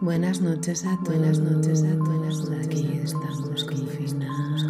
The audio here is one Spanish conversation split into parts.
Buenas noches a todos. Buenas noches a todos. Aquí estamos confinados,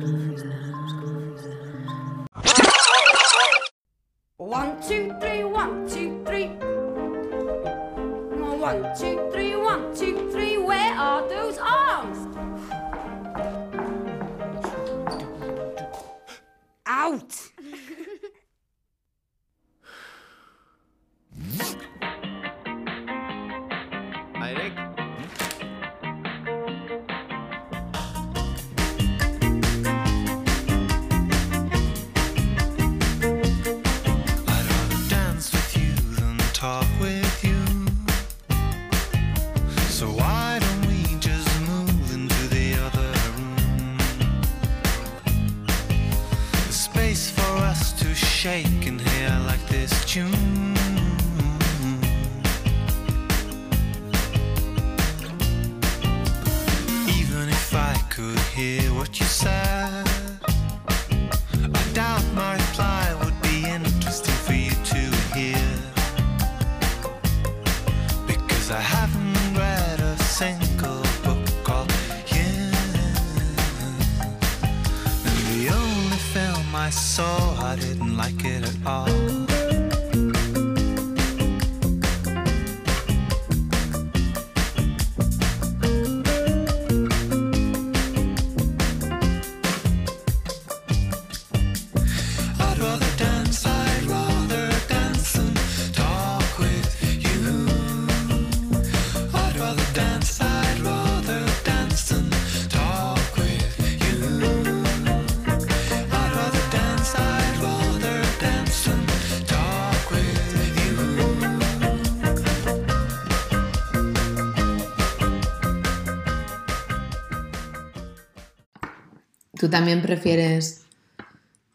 también prefieres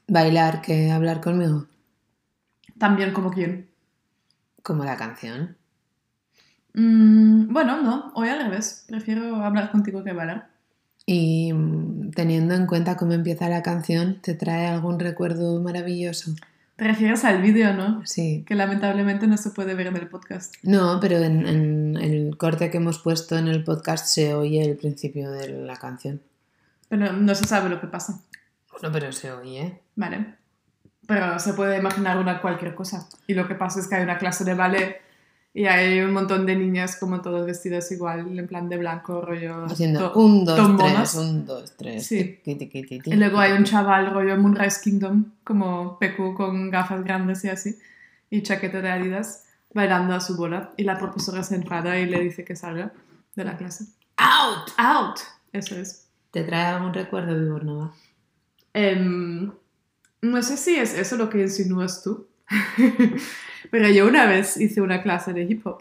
bailar que hablar conmigo? También como quién. Como la canción. Mm, bueno, no, hoy al revés. Prefiero hablar contigo que bailar. Y mm, teniendo en cuenta cómo empieza la canción, ¿te trae algún recuerdo maravilloso? Te refieres al vídeo, ¿no? Sí. Que lamentablemente no se puede ver en el podcast. No, pero en, en el corte que hemos puesto en el podcast se oye el principio de la canción. Pero no se sabe lo que pasa. Bueno, pero se oye. Vale. Pero se puede imaginar una cualquier cosa. Y lo que pasa es que hay una clase de ballet y hay un montón de niñas como todas vestidas igual, en plan de blanco, rollo... Haciendo un, dos, tombonas. tres, un, dos, tres. Sí. tiqui, tiqui, tiqui. Y luego hay un chaval rollo Moonrise Kingdom, como Peku con gafas grandes y así, y chaqueta de Adidas, bailando a su bola. Y la profesora se enfada y le dice que salga de la clase. ¡Out! ¡Out! Eso es. ¿Te trae algún recuerdo, Vibornova? Em, no sé si es eso lo que insinúas tú, pero yo una vez hice una clase de hip hop.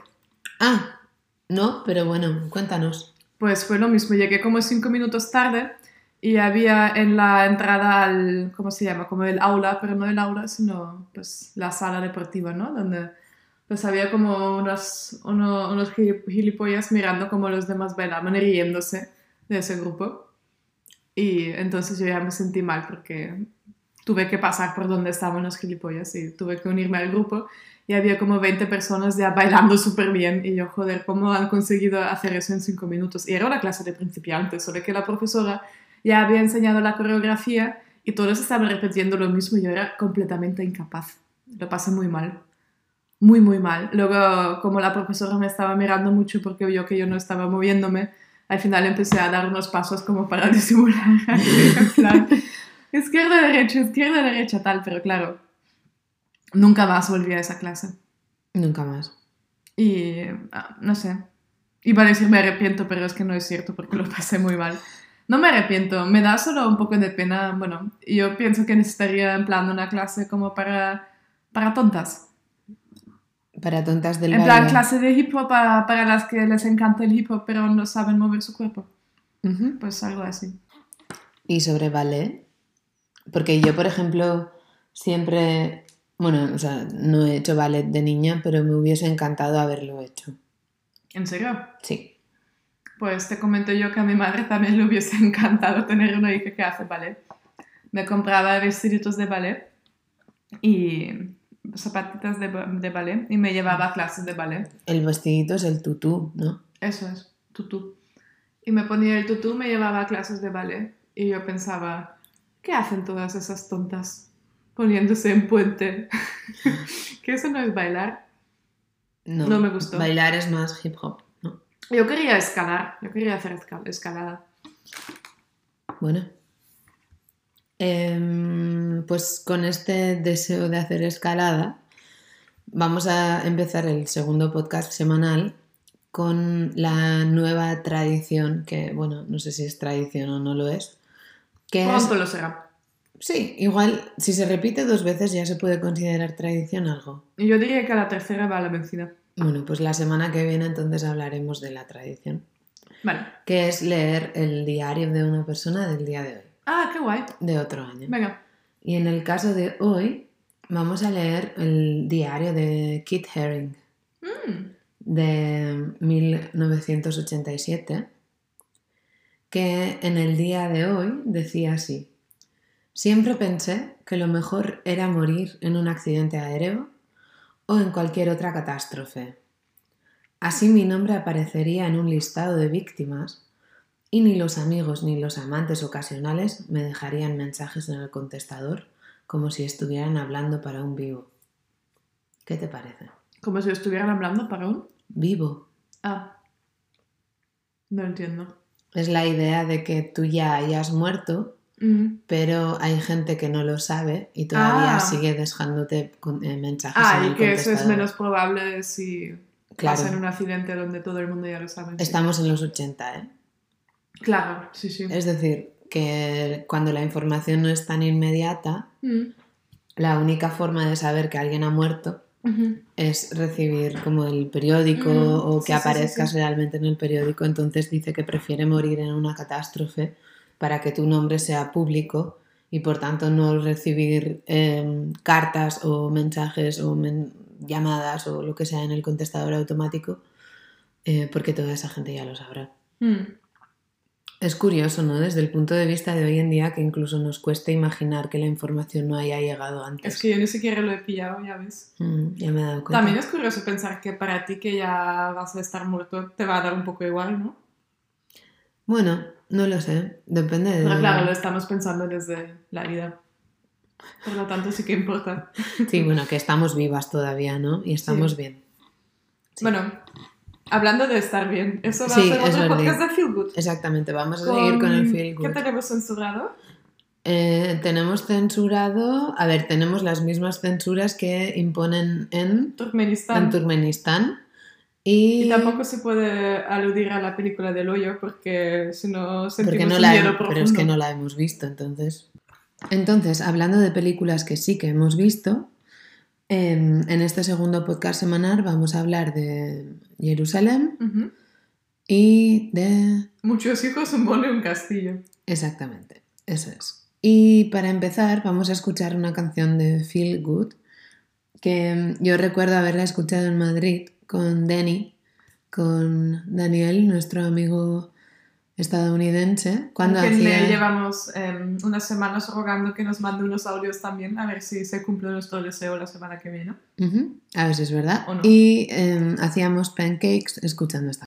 Ah, no, pero bueno, cuéntanos. Pues fue lo mismo, llegué como cinco minutos tarde y había en la entrada al, ¿cómo se llama? Como el aula, pero no el aula, sino pues la sala deportiva, ¿no? Donde pues había como unos, uno- unos gili- gilipollas mirando como los demás bailaban y riéndose de ese grupo. Y entonces yo ya me sentí mal porque tuve que pasar por donde estaban los gilipollas y tuve que unirme al grupo y había como 20 personas ya bailando súper bien y yo, joder, ¿cómo han conseguido hacer eso en 5 minutos? Y era una clase de principiantes, solo que la profesora ya había enseñado la coreografía y todos estaban repitiendo lo mismo y yo era completamente incapaz. Lo pasé muy mal. Muy, muy mal. Luego, como la profesora me estaba mirando mucho porque vio que yo no estaba moviéndome, al final empecé a dar unos pasos como para disimular. en plan, izquierda, derecha, izquierda, derecha, tal, pero claro, nunca más volví a esa clase. Nunca más. Y ah, no sé. Iba a decir me arrepiento, pero es que no es cierto porque lo pasé muy mal. No me arrepiento, me da solo un poco de pena. Bueno, yo pienso que necesitaría en plan una clase como para, para tontas. Para tontas del En plan clase de hip hop para, para las que les encanta el hip hop pero no saben mover su cuerpo. Pues algo así. ¿Y sobre ballet? Porque yo, por ejemplo, siempre, bueno, o sea, no he hecho ballet de niña, pero me hubiese encantado haberlo hecho. ¿En serio? Sí. Pues te comento yo que a mi madre también le hubiese encantado tener una hija que hace ballet. Me compraba vestiditos de ballet y zapatitas de, de ballet y me llevaba a clases de ballet. El vestidito es el tutú, ¿no? Eso es. tutú. Y me ponía el tutú, me llevaba a clases de ballet. Y yo pensaba, ¿qué hacen todas esas tontas poniéndose en puente? que eso no es bailar. No, No me gustó. Bailar es más hip hop, ¿no? Yo quería escalar, yo quería hacer esca- escalada. Bueno. Em, pues con este deseo de hacer escalada, vamos a empezar el segundo podcast semanal con la nueva tradición, que bueno, no sé si es tradición o no lo es, que es... Lo será. Sí, igual si se repite dos veces ya se puede considerar tradición algo. Yo diría que a la tercera va la vencida. Bueno, pues la semana que viene entonces hablaremos de la tradición, Vale. que es leer el diario de una persona del día de hoy, Ah, qué guay. de otro año. Venga. Y en el caso de hoy vamos a leer el diario de Kit Haring Mm, de 1987, que en el día de hoy decía así, siempre pensé que lo mejor era morir en un accidente aéreo o en cualquier otra catástrofe. Así mi nombre aparecería en un listado de víctimas y ni los amigos ni los amantes ocasionales me dejarían mensajes en el contestador como si estuvieran hablando para un vivo. ¿Qué te parece? Como si estuvieran hablando para un... Vivo. Ah. No entiendo. Es la idea de que tú ya hayas muerto, Mm. pero hay gente que no lo sabe y todavía Ah. sigue dejándote eh, mensajes Ah, en y el que eso es menos probable si Claro. pasa en un accidente donde todo el mundo ya lo sabe. Estamos en los 80, ¿eh? Claro, sí, sí. Es decir, que cuando la información no es tan inmediata, Mm. la única forma de saber que alguien ha muerto es recibir como el periódico Mm, o que sí, sí, sí, aparezcas sí. realmente en el periódico. Entonces dice que prefiere morir en una catástrofe para que tu nombre sea público y por tanto no recibir em, cartas o mensajes o men- llamadas o lo que sea en el contestador automático eh, porque toda esa gente ya lo sabrá. Mm. Es curioso, ¿no? Desde el punto de vista de hoy en día que incluso nos cuesta imaginar que la información no haya llegado antes. Es que yo ni siquiera lo he pillado, ya ves. Mm, ya me he dado cuenta. También es curioso pensar que para ti que ya vas a estar muerto te va a dar un poco igual, ¿no? Bueno, no lo sé. Depende de... Pero claro, lo estamos pensando desde la vida. Por lo tanto, sí que importa. Sí, bueno, que estamos vivas todavía, ¿no? Y estamos bien. Sí. Bueno, hablando de estar bien, eso va Sí, a ser otro verdad. podcast de Feel Good. Exactamente, vamos a seguir con el feel ¿Qué good. tenemos censurado? Eh, tenemos censurado... A ver, tenemos las mismas censuras que imponen en, Turkmenistán. en Turkmenistán. Y, Y tampoco se puede aludir a la película del hoyo porque si no sentimos porque no un la miedo profundo. pero es que no la hemos visto, entonces. Entonces, hablando de películas que sí que hemos visto, en este segundo podcast semanal vamos a hablar de Jerusalén y de... Muchos hijos, y un castillo. Exactamente, eso es. Y para empezar vamos a escuchar una canción de Feel Good que em, yo recuerdo haberla escuchado en Madrid con Danny, con Daniel, nuestro amigo estadounidense, cuando que le hacía... llevamos em, unas semanas rogando que nos mande unos audios también, a ver si se cumple nuestro deseo la semana que viene. Ujú, A ver si es verdad. ¿O no? Y em, hacíamos pancakes escuchando esta.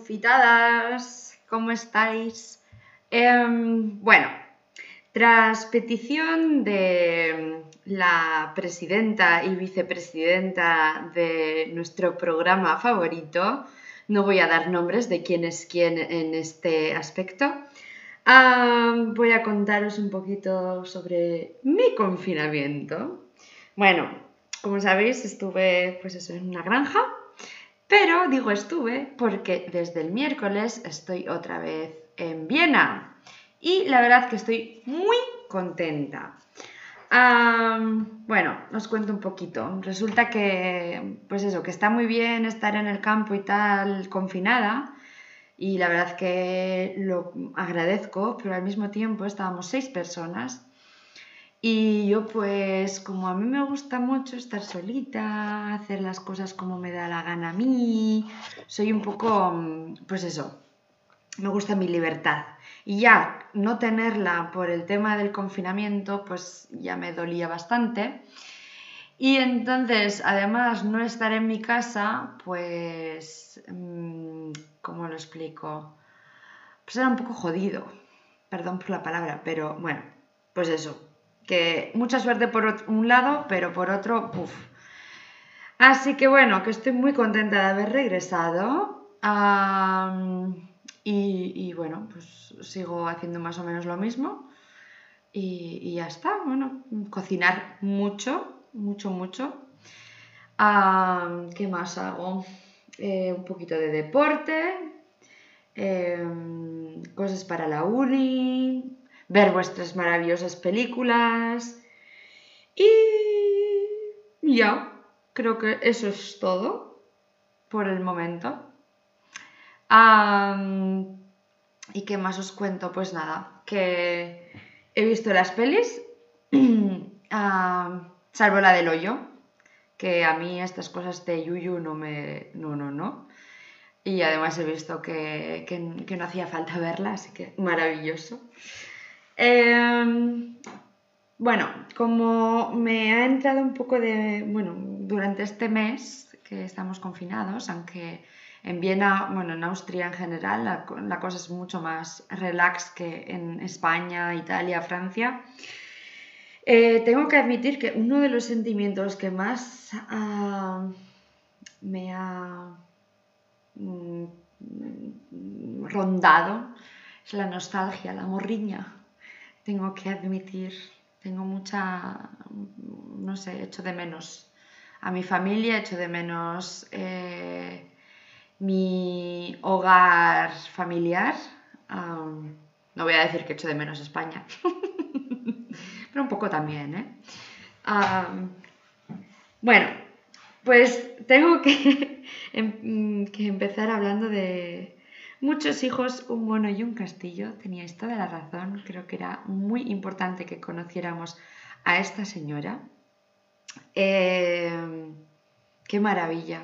Confitadas, ¿cómo estáis? Em, bueno, tras petición de la presidenta y vicepresidenta de nuestro programa favorito, no voy a dar nombres de quién es quién en este aspecto, voy a contaros un poquito sobre mi confinamiento. Bueno, como sabéis, estuve pues eso, en una granja pero digo estuve porque desde el miércoles estoy otra vez en Viena y la verdad que estoy muy contenta. Bueno, os cuento un poquito. Resulta que, pues eso, que está muy bien estar en el campo y tal, confinada. Y la verdad que lo agradezco, pero al mismo tiempo estábamos seis personas y yo pues como a mí me gusta mucho estar solita, hacer las cosas como me da la gana a mí, soy un poco, mm, pues eso, me gusta mi libertad. Y ya no tenerla por el tema del confinamiento, pues ya me dolía bastante. Y entonces, además, no estar en mi casa, pues, mm, ¿cómo lo explico? Pues era un poco jodido, perdón por la palabra, pero bueno, pues eso, que mucha suerte por un lado, pero por otro, puff. Así que bueno, que estoy muy contenta de haber regresado. y, bueno, pues sigo haciendo más o menos lo mismo. Y, ya está, bueno, cocinar mucho, mucho, mucho. ¿Qué más hago? Eh, un poquito de deporte, em, cosas para la uni, ver vuestras maravillosas películas y ya, creo que eso es todo por el momento. ¿Y qué más os cuento? Pues nada, que he visto las pelis, salvo la del hoyo, que a mí estas cosas de Yuyu no me... no, no, no. Y además he visto que, que- que no hacía falta verla, así que maravilloso. Em, bueno, como me ha entrado un poco de, bueno, durante este mes que estamos confinados, aunque en Viena, bueno, en Austria en general, la, co- la cosa es mucho más relax que en España, Italia, Francia, eh, tengo que admitir que uno de los sentimientos que más ah, me ha mm, rondado es la nostalgia, la morriña. Tengo que admitir, tengo mucha, no sé, echo de menos a mi familia, echo de menos eh, mi hogar familiar. Am, no voy a decir que echo de menos España, pero un poco también, ¿eh? Bueno, pues tengo que, em- que empezar hablando de muchos hijos, un mono y un castillo. Teníais toda la razón, creo que era muy importante que conociéramos a esta señora. Eh, ¡Qué maravilla!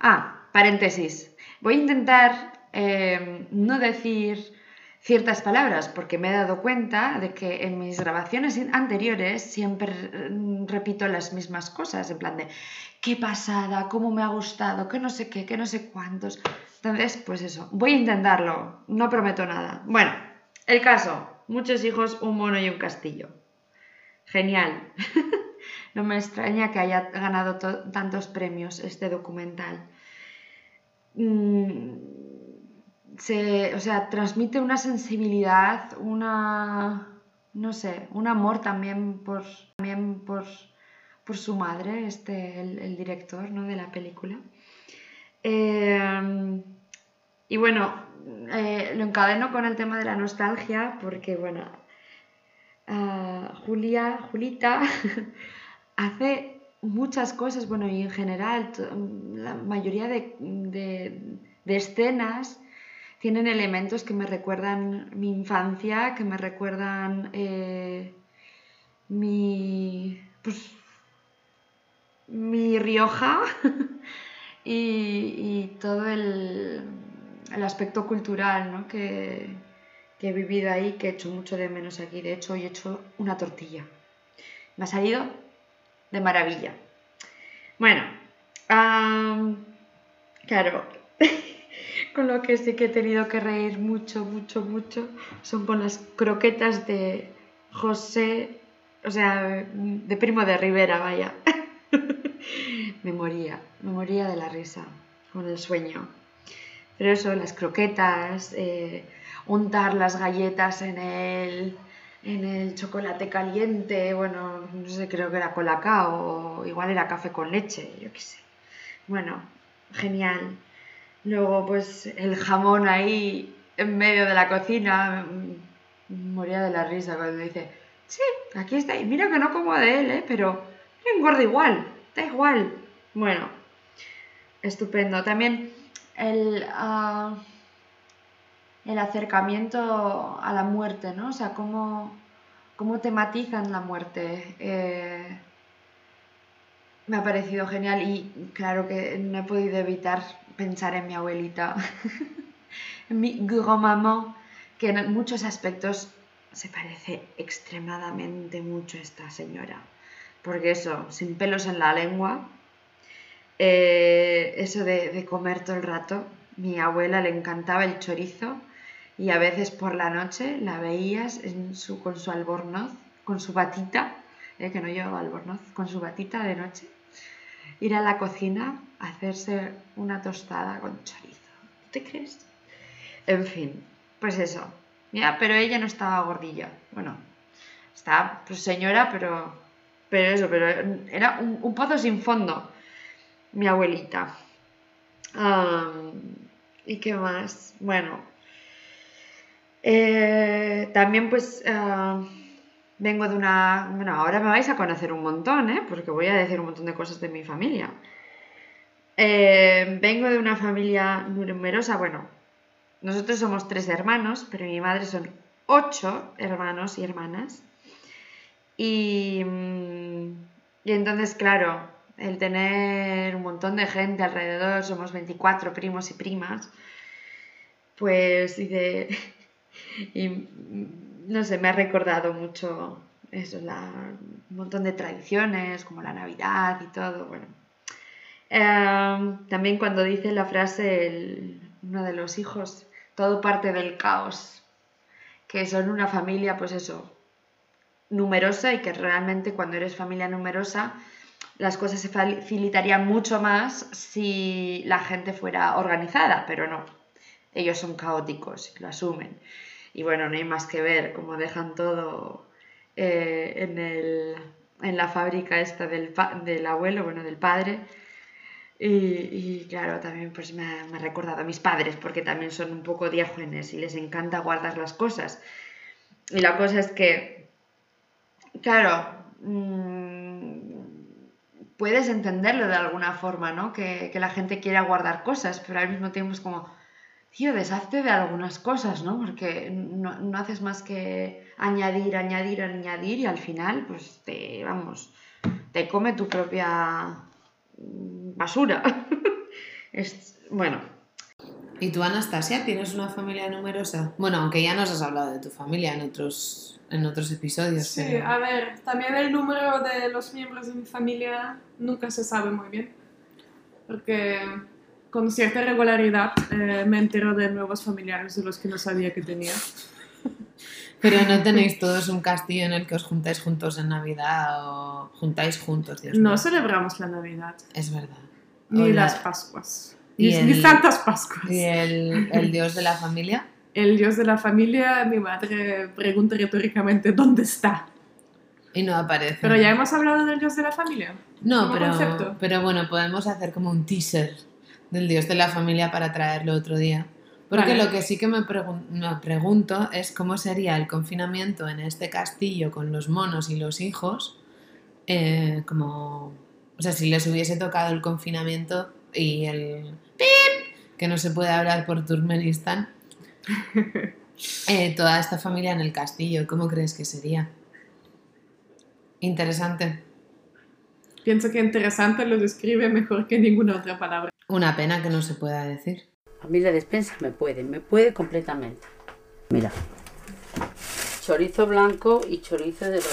Ah, paréntesis. Voy a intentar eh, no decir ciertas palabras porque me he dado cuenta de que en mis grabaciones anteriores siempre mm, repito las mismas cosas, en plan de qué pasada, cómo me ha gustado, que no sé qué, que no sé cuántos. Entonces, pues eso, voy a intentarlo, no prometo nada. Bueno, el caso, muchos hijos, un mono y un castillo. Genial. no me extraña que haya ganado to- tantos premios este documental. Mm, se, o sea, transmite una sensibilidad, una, no sé, un amor también por, también por, por su madre, este, el, el director ¿no? de la película. Eh, y bueno, eh, lo encadeno con el tema de la nostalgia porque, bueno, ah, Julia, Julita, hace muchas cosas, bueno, y en general la mayoría de, de- de escenas tienen elementos que me recuerdan mi infancia, que me recuerdan eh, mi, pues, mi Rioja y, todo el, el aspecto cultural ¿no? que, he vivido ahí, que he hecho mucho de menos aquí. De hecho, hoy he hecho una tortilla. Me ha salido de maravilla. Bueno, Claro, con lo que sí que he tenido que reír mucho, mucho, mucho son con las croquetas de José, o sea, de Primo de Rivera, vaya. me moría, me moría de la risa con el sueño. Pero eso, las croquetas, eh, untar las galletas en el, en el chocolate caliente, bueno, no sé, creo que era colacao, o igual era café con leche, yo qué sé. Bueno, genial. Luego, pues el jamón ahí en medio de la cocina, moría de la risa cuando dice, sí, aquí está, y mira que no como de él, ¿eh? pero engorda igual, da igual. Bueno, estupendo. También el, ah, el acercamiento a la muerte, ¿no? O sea, cómo, cómo tematizan la muerte. eh, me ha parecido genial y claro que no he podido evitar pensar en mi abuelita, en mi grand-maman, que en muchos aspectos se parece extremadamente mucho a esta señora. Porque eso, sin pelos en la lengua, eh, eso de, de comer todo el rato, mi abuela le encantaba el chorizo y a veces por la noche la veías en su, con su albornoz, con su batita, eh, que no llevaba albornoz, con su batita de noche, ir a la cocina a hacerse una tostada con chorizo. ¿Te crees? En fin, pues eso. Ya, pero ella no estaba gordilla. Bueno, estaba pues señora, pero, pero eso, pero era un, un pozo sin fondo, mi abuelita. ¿Y qué más? Bueno, eh, también pues vengo de una... Bueno, ahora me vais a conocer un montón, ¿eh? Porque voy a decir un montón de cosas de mi familia. Eh, vengo de una familia numerosa, bueno, nosotros somos tres hermanos, pero mi madre son ocho hermanos y hermanas. Y, mm, y entonces, claro, el tener un montón de gente alrededor, somos 24 primos y primas, pues y de, y no sé, me ha recordado mucho eso, la, un montón de tradiciones, como la Navidad y todo, bueno. Em, también cuando dice la frase el- uno de los hijos, todo parte del caos, que son una familia, pues eso, numerosa y que realmente cuando eres familia numerosa las cosas se facilitarían mucho más si la gente fuera organizada, pero no. Ellos son caóticos lo asumen. Y bueno, no hay más que ver cómo dejan todo eh, en, el- en la fábrica esta del, del abuelo, bueno, del padre. Y, y claro, también pues me ha, me ha recordado a mis padres, porque también son un poco diágenes y les encanta guardar las cosas. Y la cosa es que, claro, mm, puedes entenderlo de alguna forma, ¿no? Que, que la gente quiera guardar cosas, pero al mismo tiempo es como, tío, deshazte de algunas cosas, ¿no? Porque no, no haces más que añadir, añadir, añadir y al final, pues te, vamos, te come tu propia basura. es, bueno, ¿Y tú, Anastasia, tienes una familia numerosa? Bueno, aunque ya nos has hablado de tu familia en otros, en otros episodios. Sí, pero- a ver, también el número de los miembros de mi familia nunca se sabe muy bien. Porque con cierta regularidad eh, me entero de nuevos familiares de los que no sabía que tenía. Pero no tenéis todos un castillo en el que os juntáis juntos en Navidad o juntáis juntos, Dios No mío. celebramos la Navidad, Es verdad. ni las Pascuas, Y el- Santas Pascuas. ¿Y el, el dios de la familia? El dios de la familia, mi madre pregunta retóricamente dónde está. Y no aparece. Pero ya hemos hablado del dios de la familia. No, pero, concepto. pero bueno, podemos hacer como un teaser del dios de la familia para traerlo otro día. Porque Vale. lo que sí que me, pregun- me pregunto es cómo sería el confinamiento en este castillo con los monos y los hijos. eh, como. O sea, si les hubiese tocado el confinamiento y el. ¡Pip! Que no se puede hablar por Turkmenistán. eh, toda esta familia en el castillo, ¿cómo crees que sería? Interesante. Pienso que interesante lo describe mejor que ninguna otra palabra. Una pena que no se pueda decir. A mí la despensa me puede, me puede completamente. Mira. Chorizo blanco y chorizo de los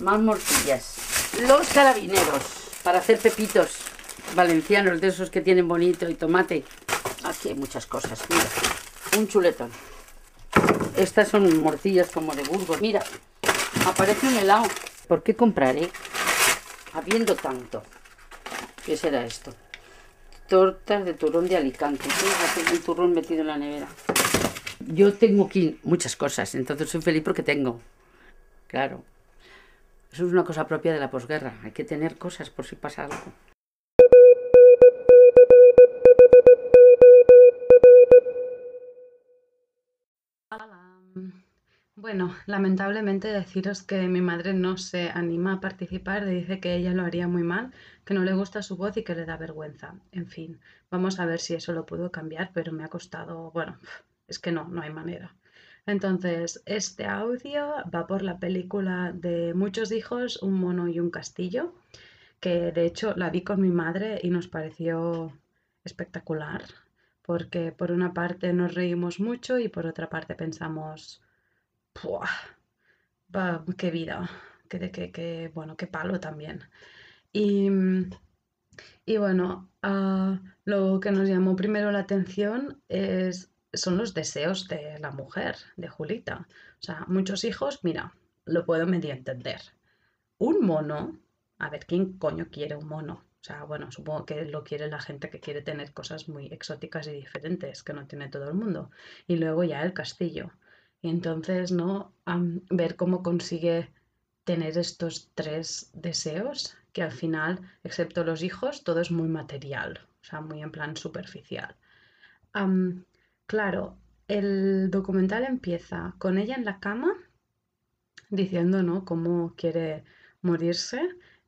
Más morcillas. Los carabineros para hacer pepitos. Valencianos de esos que tienen bonito y tomate. Aquí hay muchas cosas, mira. Un chuletón. Estas son morcillas como de Burgos. Mira, aparece un helado. ¿Por qué compraré habiendo tanto? ¿Qué será esto? Tortas de turrón de Alicante. Un turrón metido en la nevera. Yo tengo aquí muchas cosas, entonces soy feliz porque tengo. Claro. Eso es una cosa propia de la posguerra. Hay que tener cosas por si pasa algo. Bueno, lamentablemente deciros que mi madre no se anima a participar, dice que ella lo haría muy mal, que no le gusta su voz y que le da vergüenza. En fin, vamos a ver si eso lo puedo cambiar, pero me ha costado, bueno, es que no, no hay manera. Entonces, este audio va por la película de Muchos hijos, un mono y un castillo, que de hecho la vi con mi madre y nos pareció espectacular, porque por una parte nos reímos mucho y por otra parte pensamos, ¡Puah! Qué vida, qué, qué- qué- bueno, qué palo también. Y, y bueno, ah, lo que nos llamó primero la atención es, son los deseos de la mujer, de Julita. O sea, muchos hijos, mira, lo puedo medio entender. Un mono, a ver, ¿quién coño quiere un mono? O sea, bueno, supongo que lo quiere la gente que quiere tener cosas muy exóticas y diferentes, que no tiene todo el mundo. Y luego ya el castillo. Entonces, ¿no? Ver cómo consigue tener estos tres deseos, que al final, excepto los hijos, todo es muy material, o sea, muy en plan superficial. Am, claro, el documental empieza con ella en la cama diciendo, ¿no? Cómo quiere morirse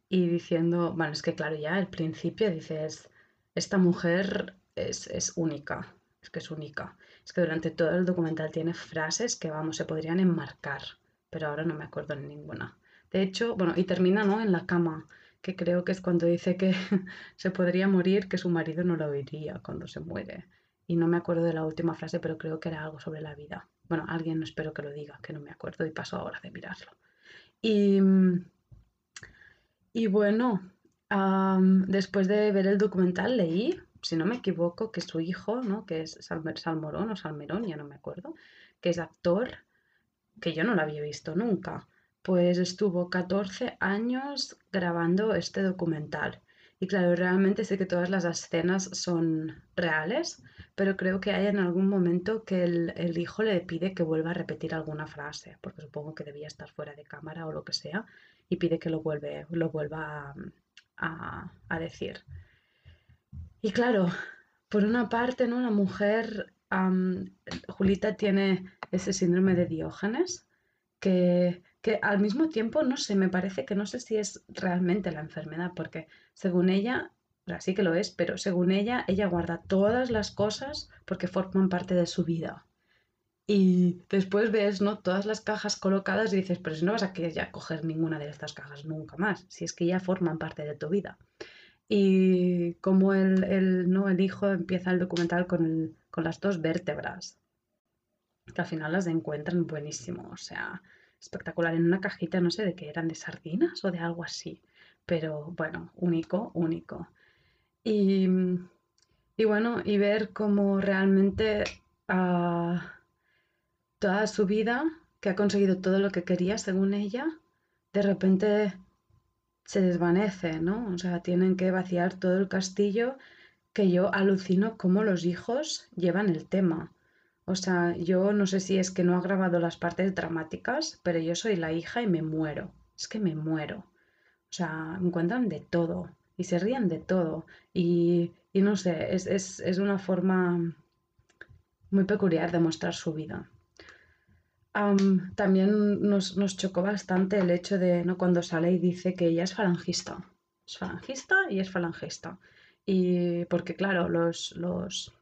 y diciendo, bueno, es que claro, ya al principio dices, esta mujer es, es única, es que es única. Es que durante todo el documental tiene frases que, vamos, se podrían enmarcar, pero ahora no me acuerdo de ninguna. De hecho, bueno, y termina, ¿no? En la cama, que creo que es cuando dice que se podría morir, que su marido no lo oiría cuando se muere. Y no me acuerdo de la última frase, pero creo que era algo sobre la vida. Bueno, alguien espero que lo diga, que no me acuerdo y paso ahora de mirarlo. Y, y bueno, después de ver el documental leí, si no me equivoco, que su hijo, ¿no? Que es Salmorón o Salmerón, ya no me acuerdo, que es actor, que yo no lo había visto nunca, pues estuvo 14 años grabando este documental. Y claro, realmente sé que todas las escenas son reales, pero creo que hay en algún momento que el, el hijo le pide que vuelva a repetir alguna frase, porque supongo que debía estar fuera de cámara o lo que sea, y pide que lo, vuelve, lo vuelva a, a- a decir. Y claro, por una parte, ¿no? La mujer, Julita tiene ese síndrome de Diógenes, que, que al mismo tiempo, no sé, me parece que no sé si es realmente la enfermedad, porque según ella, o sea, sí que lo es, pero según ella, ella guarda todas las cosas porque forman parte de su vida. Y después ves, ¿no? Todas las cajas colocadas y dices, pero si no vas a querer ya coger ninguna de estas cajas nunca más, si es que ya forman parte de tu vida. Y como el, el, ¿no? el hijo empieza el documental con, el- con las dos vértebras, que al final las encuentran buenísimo, o sea, espectacular, en una cajita, no sé de qué eran, de sardinas o de algo así, pero bueno, único, único. Y, y bueno, y ver cómo realmente ah, toda su vida, que ha conseguido todo lo que quería según ella, de repente se desvanece, ¿no? O sea, tienen que vaciar todo el castillo, que yo alucino cómo los hijos llevan el tema. O sea, yo no sé si es que no ha grabado las partes dramáticas, pero yo soy la hija y me muero. Es que me muero. O sea, encuentran de todo y se ríen de todo. Y, y no sé, es, es, es una forma muy peculiar de mostrar su vida. Am, también nos, nos chocó bastante el hecho de, ¿no? Cuando sale y dice que ella es falangista. Es falangista y es falangista. Y porque, claro, los, los,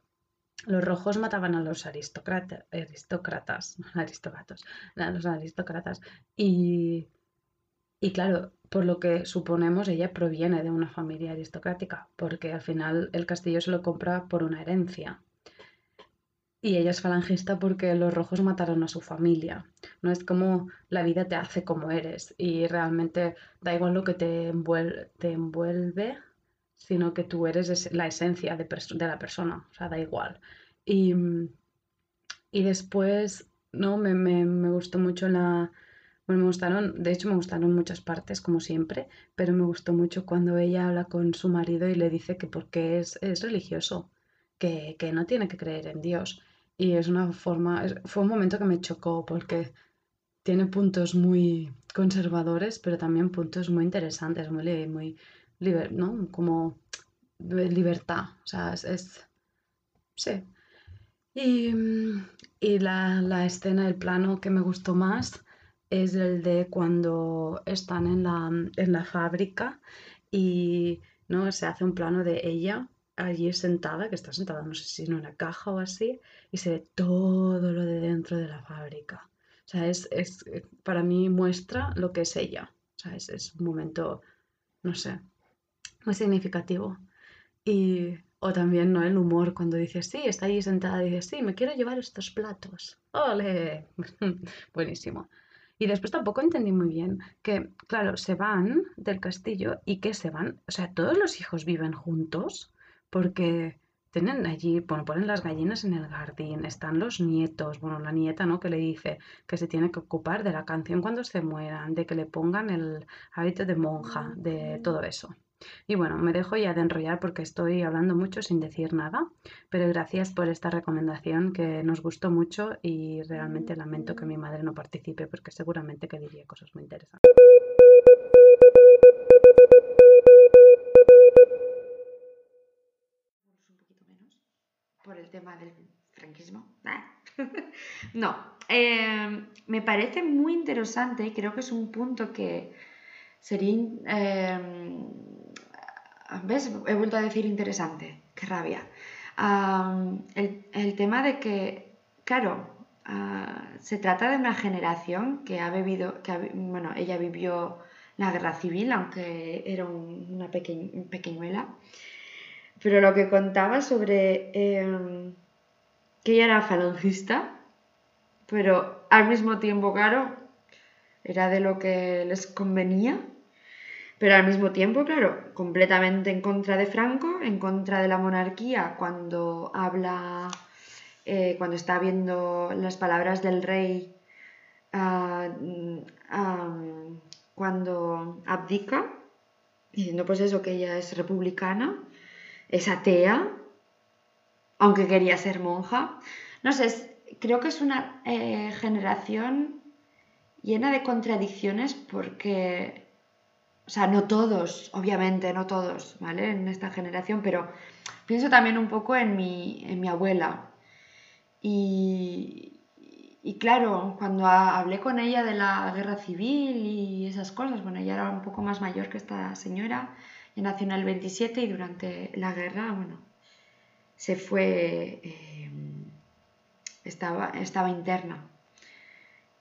los rojos mataban a los aristócrata- aristócratas, no aristócratas, los aristócratas. Y, y claro, por lo que suponemos, ella proviene de una familia aristocrática, porque al final el castillo se lo compra por una herencia. Y ella es falangista porque los rojos mataron a su familia. No es como la vida te hace como eres y realmente da igual lo que te envuel- te envuelve, sino que tú eres es- la esencia de, de la persona, o sea, da igual. Y, y después, ¿no? Me, me- me gustó mucho la... Me gustaron, de hecho me gustaron muchas partes, como siempre, pero me gustó mucho cuando ella habla con su marido y le dice que porque es, es religioso, que, que no tiene que creer en Dios. Y es una forma, fue un momento que me chocó porque tiene puntos muy conservadores, pero también puntos muy interesantes, muy, muy. Como libertad, o sea, es, es- sí. Y, mm, y la, la escena, el plano que me gustó más es el de cuando están en la, en la fábrica y ¿no? se hace un plano de ella allí sentada, que está sentada, no sé si en una caja o así, y se ve todo lo de dentro de la fábrica. O sea, es, es, eh, para mí muestra lo que es ella. O sea, es, es un momento, no sé, muy significativo. Y, o también, ¿no? El humor cuando dice, sí, está allí sentada dice, sí, me quiero llevar estos platos. ¡Ole! Buenísimo. Y después tampoco entendí muy bien que, claro, se van del castillo y que se van, o sea, todos los hijos viven juntos porque tienen allí, bueno, ponen las gallinas en el jardín, están los nietos, bueno, la nieta, ¿no? Que le dice que se tiene que ocupar de la canción cuando se mueran, de que le pongan el hábito de monja, de todo eso. Y bueno, me dejo ya de enrollar porque estoy hablando mucho sin decir nada, pero gracias por esta recomendación que nos gustó mucho y realmente lamento que mi madre no participe porque seguramente que diría cosas muy interesantes. Por el tema del franquismo. Ah. no, eh, me parece muy interesante y creo que es un punto que sería... eh, ¿Ves? He vuelto a decir interesante. Qué rabia. El, el tema de que, claro, ah, se trata de una generación que ha vivido, que bueno, ella vivió la guerra civil, aunque era un- una peque- pequeñuela. Pero lo que contaba sobre em, que ella era falangista, pero al mismo tiempo, claro, era de lo que les convenía, pero al mismo tiempo, claro, completamente en contra de Franco, en contra de la monarquía, cuando habla, eh, cuando está viendo las palabras del rey, ah, ah, cuando abdica, diciendo pues eso, que ella es republicana, es atea, aunque quería ser monja. No sé, es- creo que es una eh, generación llena de contradicciones porque, o sea, no todos, obviamente, no todos, ¿vale? En esta generación, pero pienso también un poco en mi, en mi abuela. Y, claro, cuando ha- hablé con ella de la guerra civil y esas cosas, bueno, ella era un poco más mayor que esta señora, nació en el 27 y durante la guerra, bueno, se fue, eh, estaba, estaba interna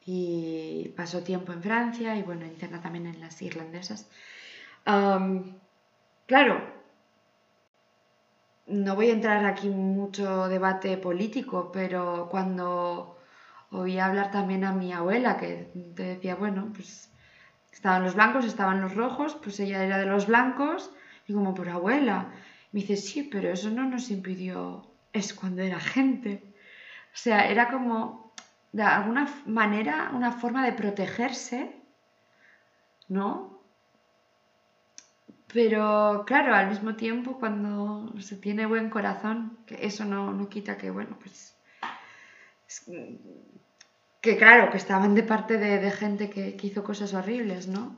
y pasó tiempo en Francia y bueno, interna también en las irlandesas. Claro, no voy a entrar aquí mucho debate político, pero cuando oí hablar también a mi abuela, que te decía, bueno, pues estaban los blancos, estaban los rojos, pues ella era de los blancos, y como, por abuela, me dice, sí, pero eso no nos impidió, es cuando era gente. O sea, era como, de alguna manera, una forma de protegerse, ¿no? Pero claro, al mismo tiempo, cuando se tiene buen corazón, que eso no, no quita que, bueno, pues... es- que claro, que estaban de parte de, de gente que, hizo cosas horribles, ¿no?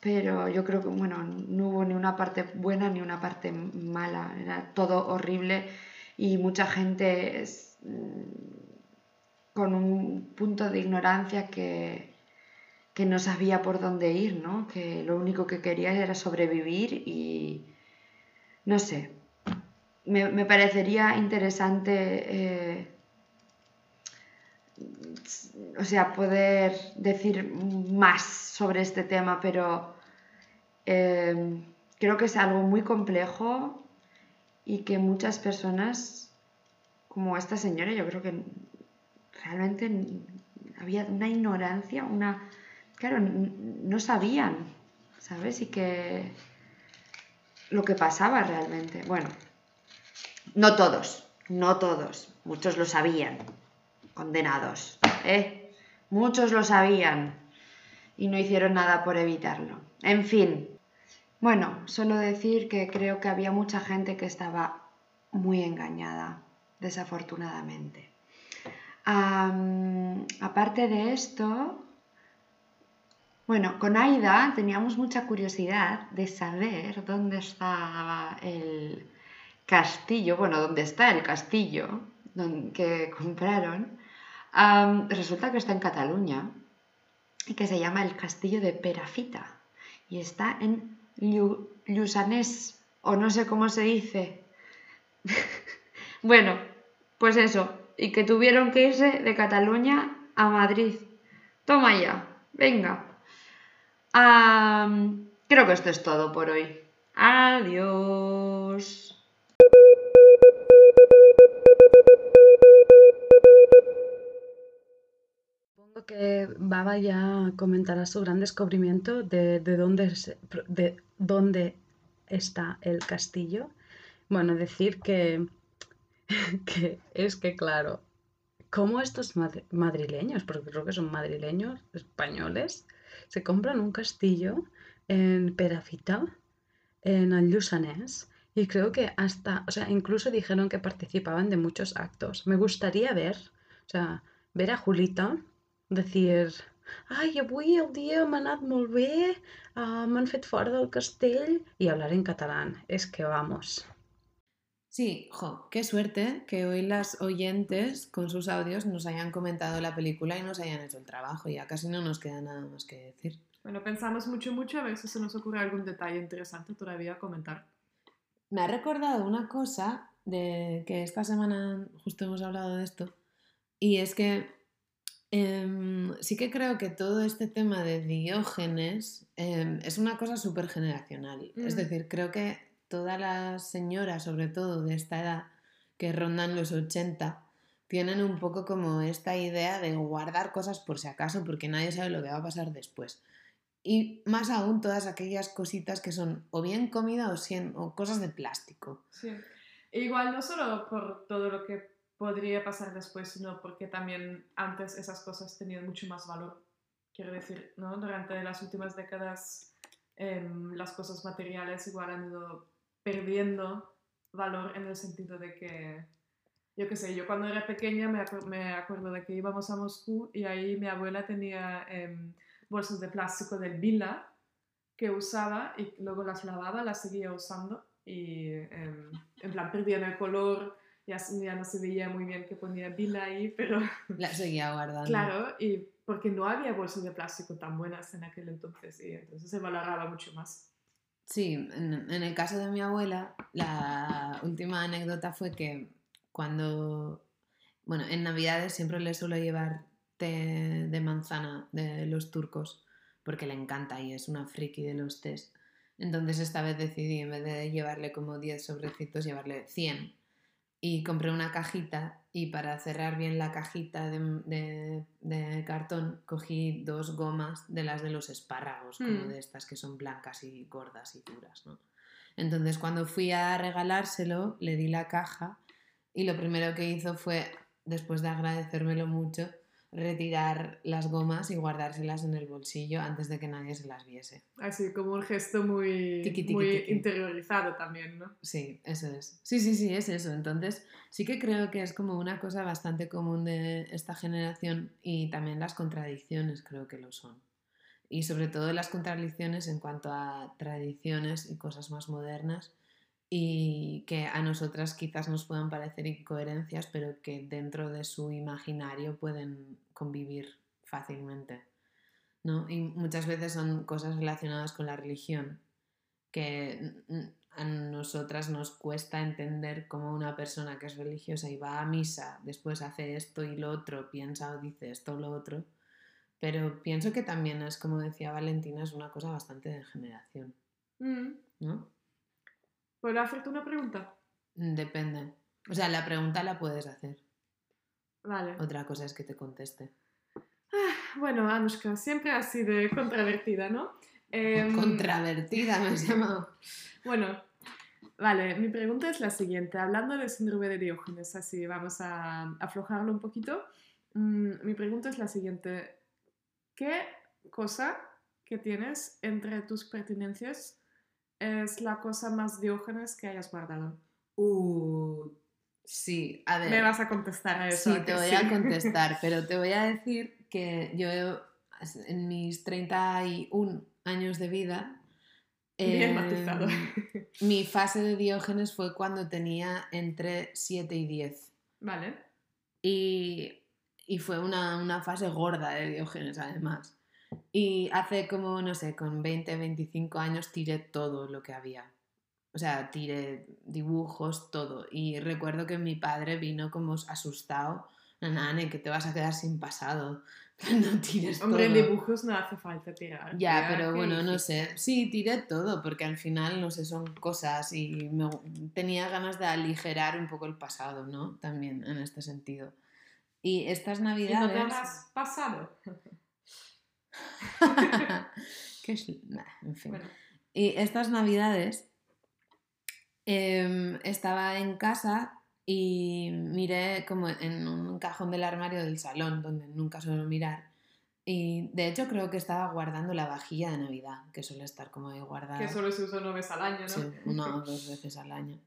Pero yo creo que, bueno, no hubo ni una parte buena ni una parte mala, era todo horrible y mucha gente mm, con un punto de ignorancia que, que no sabía por dónde ir, ¿no? Que lo único que quería era sobrevivir y no sé. Me, me parecería interesante, eh, o sea, poder decir más sobre este tema, pero eh, creo que es algo muy complejo y que muchas personas, como esta señora, yo creo que realmente había una ignorancia, una... Claro, no sabían, ¿sabes? Y que... lo que pasaba realmente. Bueno, no todos, no todos, muchos lo sabían, condenados, ¿eh? Muchos lo sabían y no hicieron nada por evitarlo. En fin, bueno, solo decir que creo que había mucha gente que estaba muy engañada, desafortunadamente. Am, aparte de esto, bueno, con Aida teníamos mucha curiosidad de saber dónde estaba el castillo, bueno, dónde está el castillo que compraron. Resulta que está en Cataluña y que se llama el castillo de Perafita y está en Llu- Lluçanès, o no sé cómo se dice. bueno, pues eso, y que tuvieron que irse de Cataluña a Madrid. Toma ya, venga. Creo que esto es todo por hoy. Adiós. Que Baba ya comentará su gran descubrimiento de, de dónde, de dónde está el castillo. Bueno, decir que, que es que, claro, ¿cómo estos madri- madrileños, porque creo que son madrileños, españoles, se compran un castillo en Perafita, en el y creo que hasta, o sea, incluso dijeron que participaban de muchos actos. Me gustaría ver, o sea, ver a Julita decir ai, avui el dia m'ha anat molt bé, uh, m'han fet fora del castell, y hablar en catalán. Es que vamos. Sí, jo, qué suerte que hoy las oyentes con sus audios nos hayan comentado la película y nos hayan hecho el trabajo. Ya casi no nos queda nada más que decir. Bueno, pensamos mucho, mucho a ver si se nos ocurre algún detalle interesante todavía a comentar. Me ha recordado una cosa de que esta semana justo hemos hablado de esto. Y es que em, sí que creo que todo este tema de Diógenes em, es una cosa súper generacional. Es Mm. decir, creo que todas las señoras, sobre todo de esta edad, que rondan los 80, tienen un poco como esta idea de guardar cosas por si acaso, porque nadie sabe lo que va a pasar después. Y más aún todas aquellas cositas que son o bien comida o, o cosas de plástico. Sí. E Igual no solo por todo lo que podría pasar después, sino porque también antes esas cosas tenían mucho más valor. Quiero decir, ¿no? Durante las últimas décadas em, las cosas materiales igual han ido perdiendo valor en el sentido de que, yo qué sé, yo cuando era pequeña me, acu- me acuerdo de que íbamos a Moscú y ahí mi abuela tenía em, bolsas de plástico del Vila que usaba y luego las lavaba, las seguía usando y em, en plan perdían el color, ya, ya no se veía muy bien que ponía Vila ahí, pero La seguía guardando. claro, y porque no había bolsas de plástico tan buenas en aquel entonces y entonces se valoraba mucho más. Sí, en, en el caso de mi abuela, la última anécdota fue que cuando, bueno, en Navidades siempre le suelo llevar té de manzana de los turcos, porque le encanta y es una friki de los tés. Entonces esta vez decidí, en vez de llevarle como 10 sobrecitos, llevarle 100. Y compré una cajita y para cerrar bien la cajita de, de- de cartón cogí dos gomas de las de los espárragos, como Mm. de estas que son blancas y gordas y duras, ¿no? Entonces cuando fui a regalárselo, le di la caja y lo primero que hizo fue, después de agradecérmelo mucho, retirar las gomas y guardárselas en el bolsillo antes de que nadie se las viese. Así como un gesto muy, Tiki, tiki, muy tiki. interiorizado también, ¿no? Sí, eso es. Sí, sí, sí, es eso. Entonces, sí que creo que es como una cosa bastante común de esta generación y también las contradicciones creo que lo son. Y sobre todo las contradicciones en cuanto a tradiciones y cosas más modernas y que a nosotras quizás nos puedan parecer incoherencias, pero que dentro de su imaginario pueden convivir fácilmente. ¿no? Y muchas veces son cosas relacionadas con la religión, que a nosotras nos cuesta entender cómo una persona que es religiosa y va a misa, después hace esto y lo otro, piensa o dice esto o lo otro, pero pienso que también es, como decía Valentina, es una cosa bastante de generación, Mm. ¿no? ¿Puedo hacerte una pregunta? Depende. O sea, la pregunta la puedes hacer. Vale. Otra cosa es que te conteste. Bueno, Anushka, siempre así de contravertida, ¿no? Em, Contravertida me has llamado. Bueno, Vale, mi pregunta es la siguiente. Hablando del síndrome de Diógenes, así vamos a aflojarlo un poquito. Mm, mi pregunta es la siguiente. ¿Qué cosa que tienes entre tus pertenencias es la cosa más Diógenes que hayas guardado? Uh, sí, a ver. Me vas a contestar a eso. Sí, ¿a te voy sí? a contestar, pero te voy a decir que yo en mis 31 años de vida... Bien eh, matizado. Mi fase de Diógenes fue cuando tenía entre 7 y 10. Vale. Y, y fue una, una fase gorda de Diógenes, además. Y hace como, no sé, con 20, 25 años tiré todo lo que había. O sea, tiré dibujos, todo. Y recuerdo que mi padre vino como asustado. Nane, que te vas a quedar sin pasado. No tires Hombre, en todo. dibujos no hace falta tirar. Ya, tía, pero ¿qué bueno, no sé. Sí, tiré todo, porque al final, no sé, son cosas y me- tenía ganas de aligerar un poco el pasado, ¿no? También en este sentido. Y estas ¿Y no navidades... te habrás pasado? que es... nah, en fin. Bueno, Y estas navidades em, estaba en casa y miré como en un cajón del armario del salón, donde nunca suelo mirar. Y de hecho creo que estaba guardando la vajilla de Navidad, que suele estar como ahí guardada. que solo se usa una vez al año, ¿no? Sí, una o dos veces al año.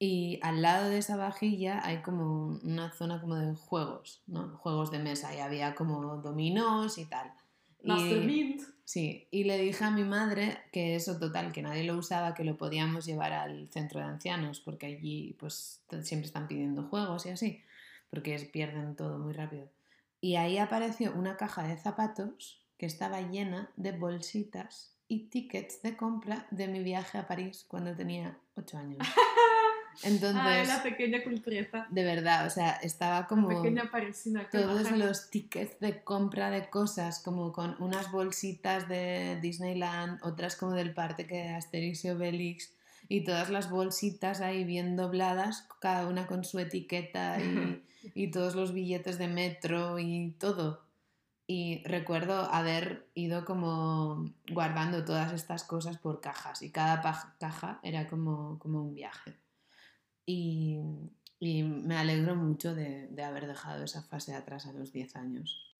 Y al lado de esa vajilla hay como una zona como de juegos, ¿no? Juegos de mesa y había como dominós y tal. Master Y- Mint. Sí, y le dije a mi madre que eso total, que nadie lo usaba, que lo podíamos llevar al centro de ancianos, porque allí pues siempre están pidiendo juegos y así, porque pierden todo muy rápido. Y ahí apareció una caja de zapatos que estaba llena de bolsitas y tickets de compra de mi viaje a París cuando tenía 8 años. Entonces, Ay, la pequeña cultureta. de verdad, o sea, estaba como La pequeña parisina. todos maja. los tickets de compra de cosas, como con unas bolsitas de Disneyland, otras como del parque de Asterix y Obelix, y todas las bolsitas ahí bien dobladas, cada una con su etiqueta y, y todos los billetes de metro y todo. Y recuerdo haber ido como guardando todas estas cosas por cajas y cada caja era como, como un viaje. Y, me alegro mucho de, de haber dejado esa fase atrás a los 10 años.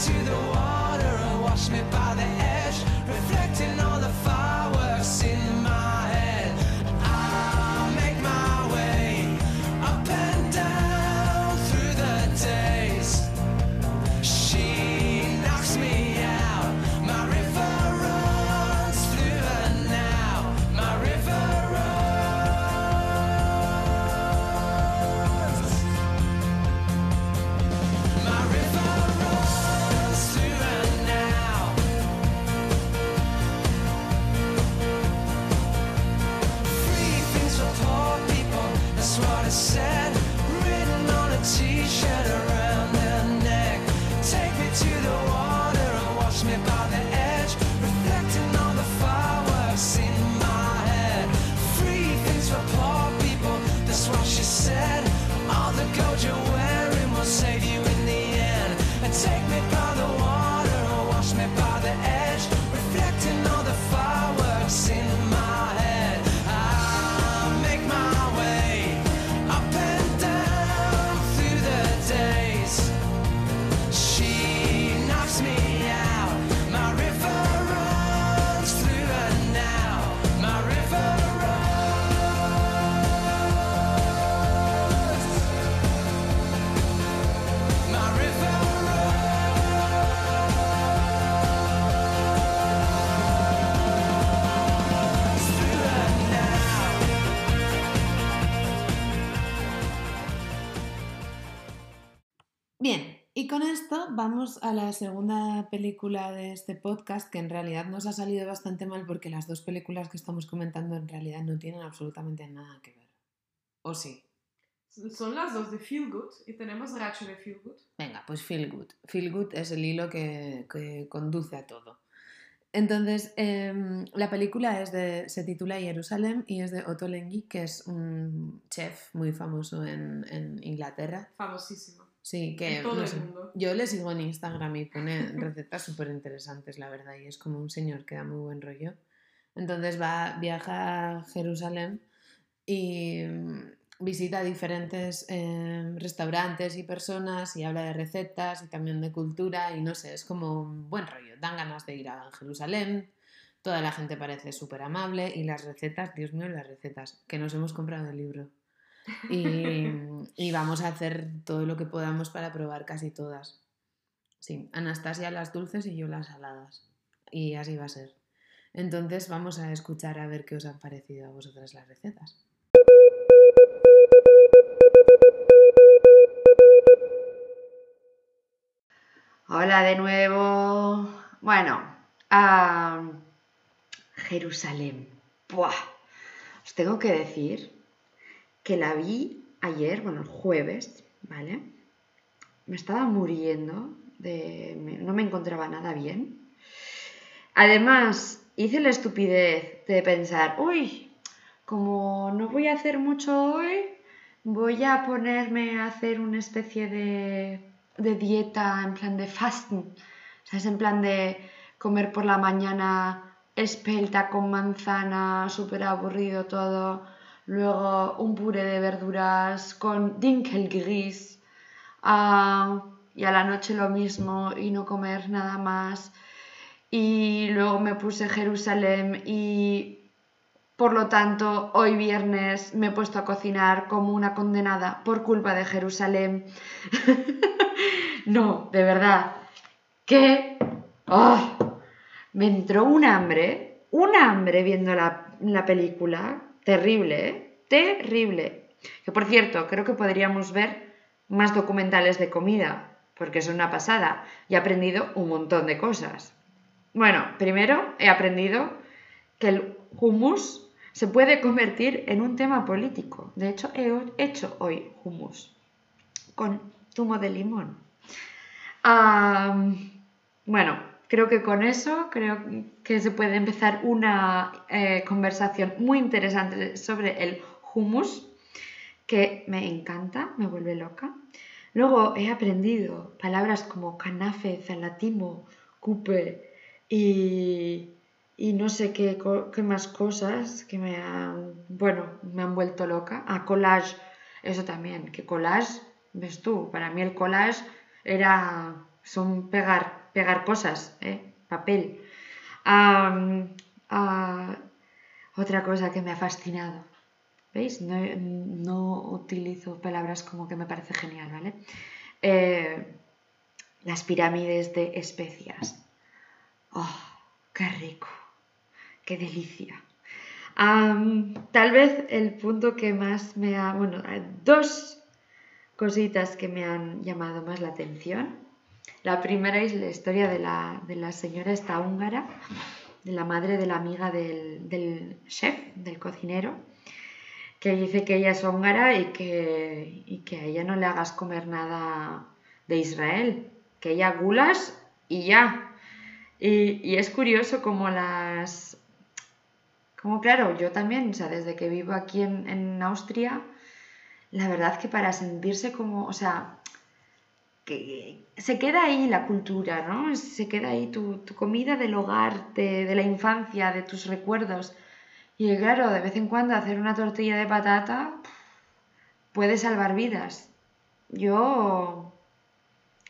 To the water and wash me by vamos a la segunda película de este podcast, que en realidad nos ha salido bastante mal porque las dos películas que estamos comentando en realidad no tienen absolutamente nada que ver. ¿O sí? Son las dos de Feel Good y tenemos Racho de Feel Good. Venga, pues Feel Good. Feel Good es el hilo que, que conduce a todo. Entonces, em, la película es de, se titula Jerusalén y es de Otto Lengi, que es un chef muy famoso en, en Inglaterra. Famosísimo. Sí, que todo no el sé, mundo. yo le sigo en Instagram y pone recetas súper interesantes, la verdad, y es como un señor que da muy buen rollo. Entonces va, viaja a Jerusalén y mm, visita diferentes eh, restaurantes y personas y habla de recetas y también de cultura y no sé, es como un buen rollo. Dan ganas de ir a Jerusalén, toda la gente parece súper amable y las recetas, Dios mío, las recetas, que nos hemos comprado el libro. Y, y vamos a hacer todo lo que podamos para probar casi todas. Sí, Anastasia las dulces y yo las saladas. Y así va a ser. Entonces vamos a escuchar a ver qué os han parecido a vosotras las recetas. Hola de nuevo. Bueno, a Jerusalén. Buah. Os tengo que decir que la vi ayer, bueno, el jueves, ¿vale? Me estaba muriendo, de, no me encontraba nada bien. Además, hice la estupidez de pensar, uy, como no voy a hacer mucho hoy, voy a ponerme a hacer una especie de, dieta en plan de fasten. ¿Sabes? En plan de comer por la mañana espelta con manzana, súper aburrido todo. Luego un puré de verduras con dinkelgris. Ah, y a la noche lo mismo y no comer nada más. Y luego me puse Jerusalén y por lo tanto, hoy viernes me he puesto a cocinar como una condenada por culpa de Jerusalén. no, de verdad. Que ¡ah! me entró un hambre, un hambre viendo la, la película. Terrible, ¿eh? Terrible. Que por cierto, creo que podríamos ver más documentales de comida, porque es una pasada. Y he aprendido un montón de cosas. Bueno, primero he aprendido que el hummus se puede convertir en un tema político. De hecho, he hecho hoy hummus con zumo de limón. Bueno, creo que con eso creo que se puede empezar una eh, conversación muy interesante sobre el hummus, que me encanta, me vuelve loca. Luego he aprendido palabras como canafe, zalatimo, cupe y, y no sé qué, qué más cosas que me han, bueno, me han vuelto loca. Ah, collage, eso también, que collage, ves tú, para mí el collage era, son pegar, pegar cosas, ¿eh? papel. Otra cosa que me ha fascinado. ¿Veis? No, utilizo palabras como que me parece genial, ¿vale? Eh, las pirámides de especias. ¡Oh, qué rico! ¡Qué delicia! Tal vez el punto que más me ha... Bueno, dos cositas que me han llamado más la atención. La primera es la historia de la, de la señora esta húngara, de la madre de la amiga del, del chef, del cocinero, que dice que ella es húngara y que, y que a ella no le hagas comer nada de Israel, que ella gulas y ya. Y, y es curioso como las... Como claro, yo también, o sea, desde que vivo aquí en, en Austria, la verdad que para sentirse como, o sea, que se queda ahí la cultura, ¿no? Se queda ahí tu, tu comida del hogar, de, de la infancia, de tus recuerdos. Y claro, de vez en cuando hacer una tortilla de patata puede salvar vidas. Yo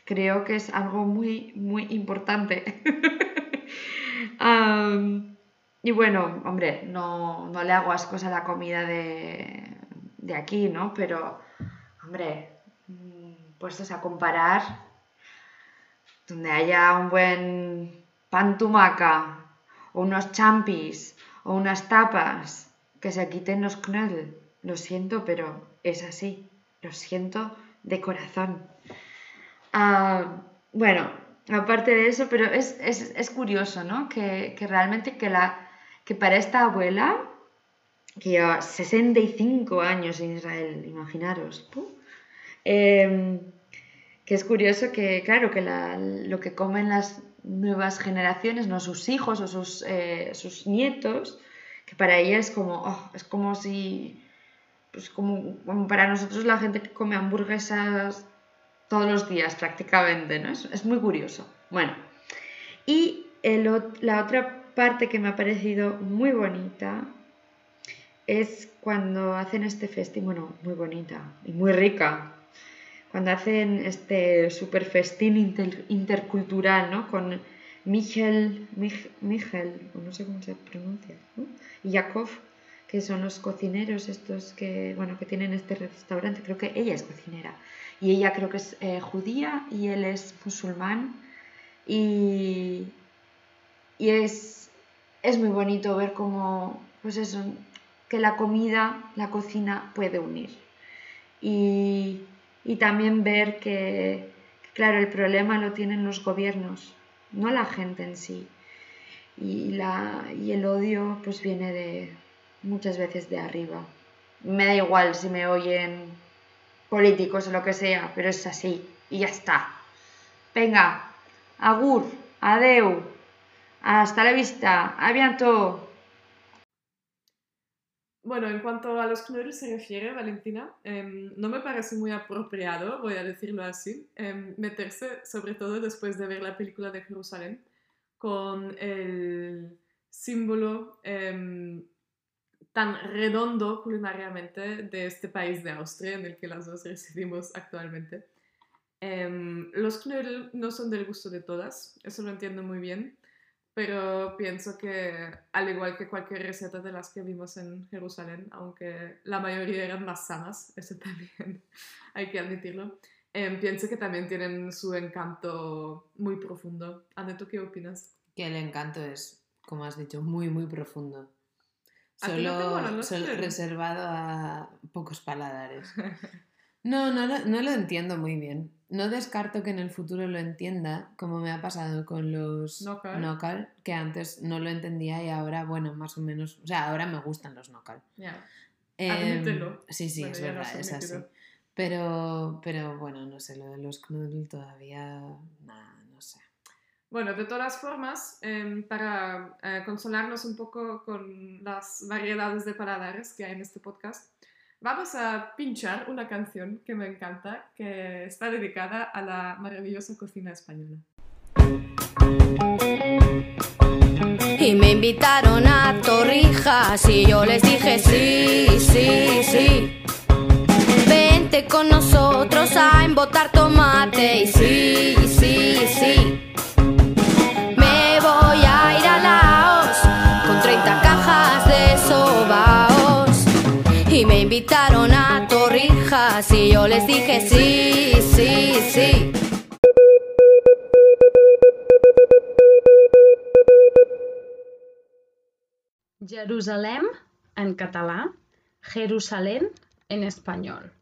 creo que es algo muy, muy importante. Y bueno, hombre, no, no le hago ascos a la comida de, de aquí, ¿no? Pero, hombre, puestos a comparar, donde haya un buen pan tumaca, o unos champis, o unas tapas, que se quiten los knödel. Lo siento, pero es así. Lo siento de corazón. Ah, bueno, aparte de eso, pero es, es- es curioso, ¿no? Que, que realmente que, la, que para esta abuela, que lleva 65 años en Israel, imaginaros, ¡puh! Em, que es curioso que, claro, que la- lo que comen las nuevas generaciones, no sus hijos o sus, eh, sus nietos, que para ella es como, oh, es como si, pues como, como para nosotros la gente que come hamburguesas todos los días prácticamente, ¿no? Es, es muy curioso. Bueno, y el la otra parte que me ha parecido muy bonita es cuando hacen este festín, bueno, muy bonita y muy rica, cuando hacen este super festín inter- intercultural, ¿no? Con Michel, Mich- Michel, no sé cómo se pronuncia, ¿no? y Yakov, que son los cocineros estos que, bueno, que tienen este restaurante, creo que ella es cocinera, y ella creo que es eh, judía y él es musulmán, y, y es, es muy bonito ver cómo, pues eso, que la comida, la cocina puede unir. Y, y también ver que, claro, el problema lo tienen los gobiernos, no la gente en sí. Y, la, y el odio pues viene de muchas veces de arriba. Me da igual si me oyen políticos o lo que sea, pero es así y ya está. Venga, agur, adeu, hasta la vista, a bientôt. Bueno, en cuanto a los knödel se refiere, Valentina, em, no me parece muy apropiado, voy a decirlo así, em, meterse, sobre todo después de ver la película de Jerusalén, con el símbolo em, tan redondo culinariamente de este país de Austria en el que las dos residimos actualmente. Los knödel no son del gusto de todas, eso lo entiendo muy bien, pero pienso que al igual que cualquier receta de las que vimos en Jerusalén, aunque la mayoría eran más sanas, eso también hay que admitirlo, em, pienso que también tienen su encanto muy profundo. Ane, ¿tú qué opinas? Que el encanto es, como has dicho, muy, muy profundo. ¿A ti no te molan Solo, solo reservado a pocos paladares. No, no, lo- no lo entiendo muy bien. No descarto que en el futuro lo entienda, como me ha pasado con los knocker, que antes no lo entendía y ahora, bueno, más o menos, o sea, ahora me gustan los knocker. Ya. Em, Admítelo. sí, sí, Bueno, es verdad, es así. Pero, pero bueno, no sé, lo de los knödel todavía, nada, no sé. Bueno, de todas formas, em, para eh, consolarnos un poco con las variedades de paladares que hay en este podcast, vamos a pinchar una canción que me encanta, que está dedicada a la maravillosa cocina española. Y me invitaron a Torrijas y yo les dije sí, sí, sí. Vente con nosotros a embotar tomate y sí, sí, sí. Me invitaron a Torrijas y yo les dije sí, sí, sí. Jerusalén en catalán, Jerusalén en español.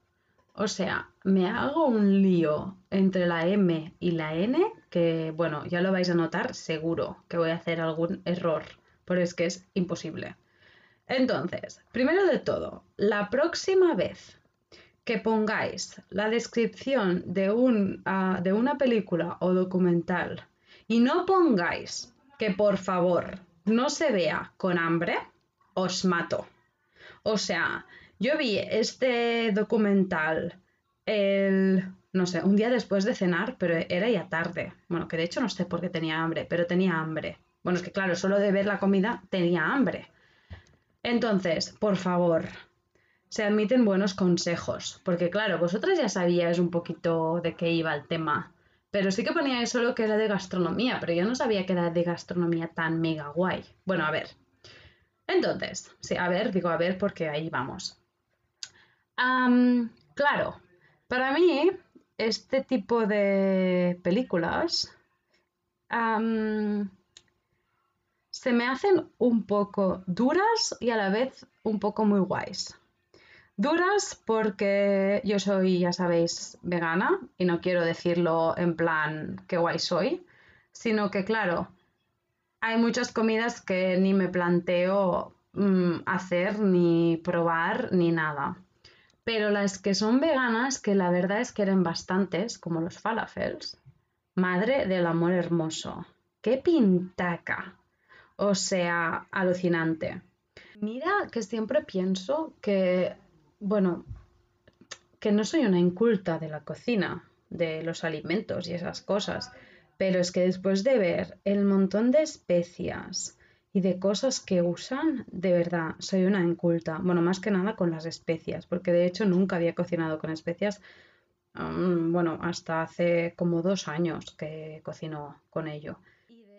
O sea, me hago un lío entre la M y la N que, bueno, ya lo vais a notar seguro que voy a hacer algún error, pero es que es imposible. Entonces, primero de todo, la próxima vez que pongáis la descripción de, un, ah, de una película o documental y no pongáis que por favor no se vea con hambre, os mato. O sea, yo vi este documental el, no sé, un día después de cenar, pero era ya tarde. Bueno, que de hecho no sé por qué tenía hambre, pero tenía hambre. Bueno, es que claro, solo de ver la comida tenía hambre. Entonces, por favor, se admiten buenos consejos, porque claro, vosotras ya sabíais un poquito de qué iba el tema, pero sí que poníais solo que era de gastronomía, pero yo no sabía que era de gastronomía tan mega guay. Bueno, a ver. Entonces, sí, a ver, digo a ver porque ahí vamos. Am, claro, para mí este tipo de películas se me hacen un poco duras y a la vez un poco muy guays. Duras porque yo soy, ya sabéis, vegana y no quiero decirlo en plan qué guay soy, sino que claro, hay muchas comidas que ni me planteo mm, hacer, ni probar, ni nada. Pero las que son veganas, que la verdad es que eran bastantes, como los falafels, madre del amor hermoso. ¡Qué pintaca! O sea, alucinante. Mira que siempre pienso que, bueno, que no soy una inculta de la cocina, de los alimentos y esas cosas, pero es que después de ver el montón de especias y de cosas que usan, de verdad, soy una inculta. Bueno, más que nada con las especias, porque de hecho nunca había cocinado con especias, mm, bueno, hasta hace como dos años que cocino con ello.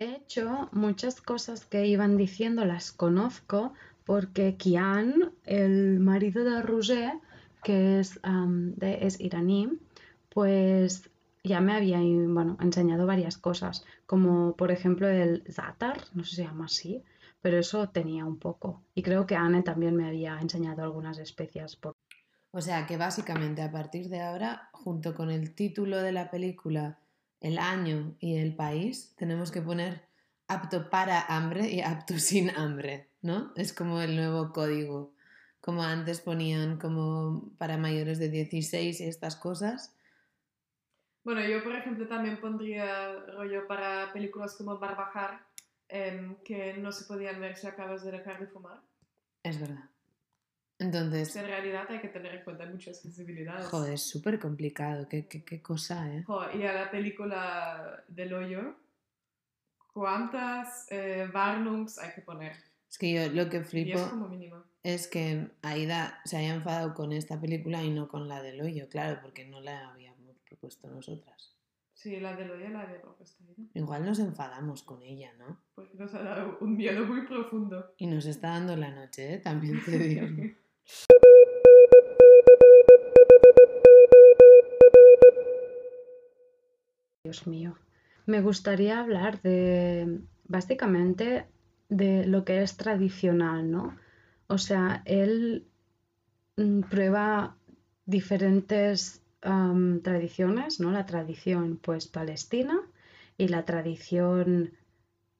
De hecho, muchas cosas que iban diciendo las conozco porque Kian, el marido de Roger, que es, de- iraní, pues ya me había bueno, enseñado varias cosas, como por ejemplo el za'atar, no sé si se llama así, pero eso tenía un poco. Y creo que Anne también me había enseñado algunas especias. O sea que básicamente a partir de ahora, junto con el título de la película, el año y el país, tenemos que poner apto para hambre y apto sin hambre, ¿no? Es como el nuevo código. Como antes ponían como para mayores de 16 y estas cosas. Bueno, yo por ejemplo también pondría rollo para películas como Barbajar, em, que no se podían ver si acabas de dejar de fumar. Es verdad. Entonces, En realidad hay que tener en cuenta muchas sensibilidades. joder, es súper complicado. ¿Qué, qué, qué cosa, ¿eh? Jo, y a la película del hoyo, ¿cuántas eh, Warnungs hay que poner? Es que yo lo que flipo como mínimo. es que Aida se haya enfadado con esta película y no con la del hoyo, claro, porque no la habíamos propuesto nosotras. Sí, la del hoyo la había propuesto ella, Igual nos enfadamos con ella, ¿no? porque nos ha dado un miedo muy profundo. Y nos está dando la noche, ¿eh? También te digo. Dios mío. Me gustaría hablar de, básicamente, de lo que es tradicional, ¿no? O sea, él mm, prueba diferentes tradiciones, ¿no? La tradición, pues, palestina y la tradición,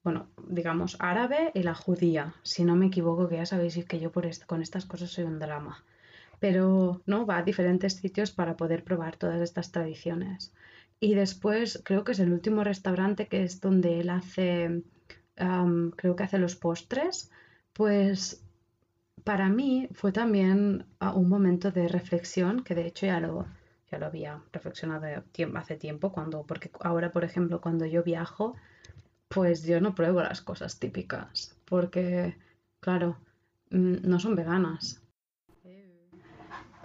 bueno, digamos, árabe y la judía. Si no me equivoco, que ya sabéis que yo por con estas cosas soy un drama. Pero, ¿no? Va a diferentes sitios para poder probar todas estas tradiciones. Y después creo que es el último restaurante que es donde él hace, creo que hace los postres, pues para mí fue también ah, un momento de reflexión, que de hecho ya lo, ya lo había reflexionado hace tiempo, cuando, porque ahora, por ejemplo, cuando yo viajo, pues yo no pruebo las cosas típicas, porque, claro, mm, no son veganas.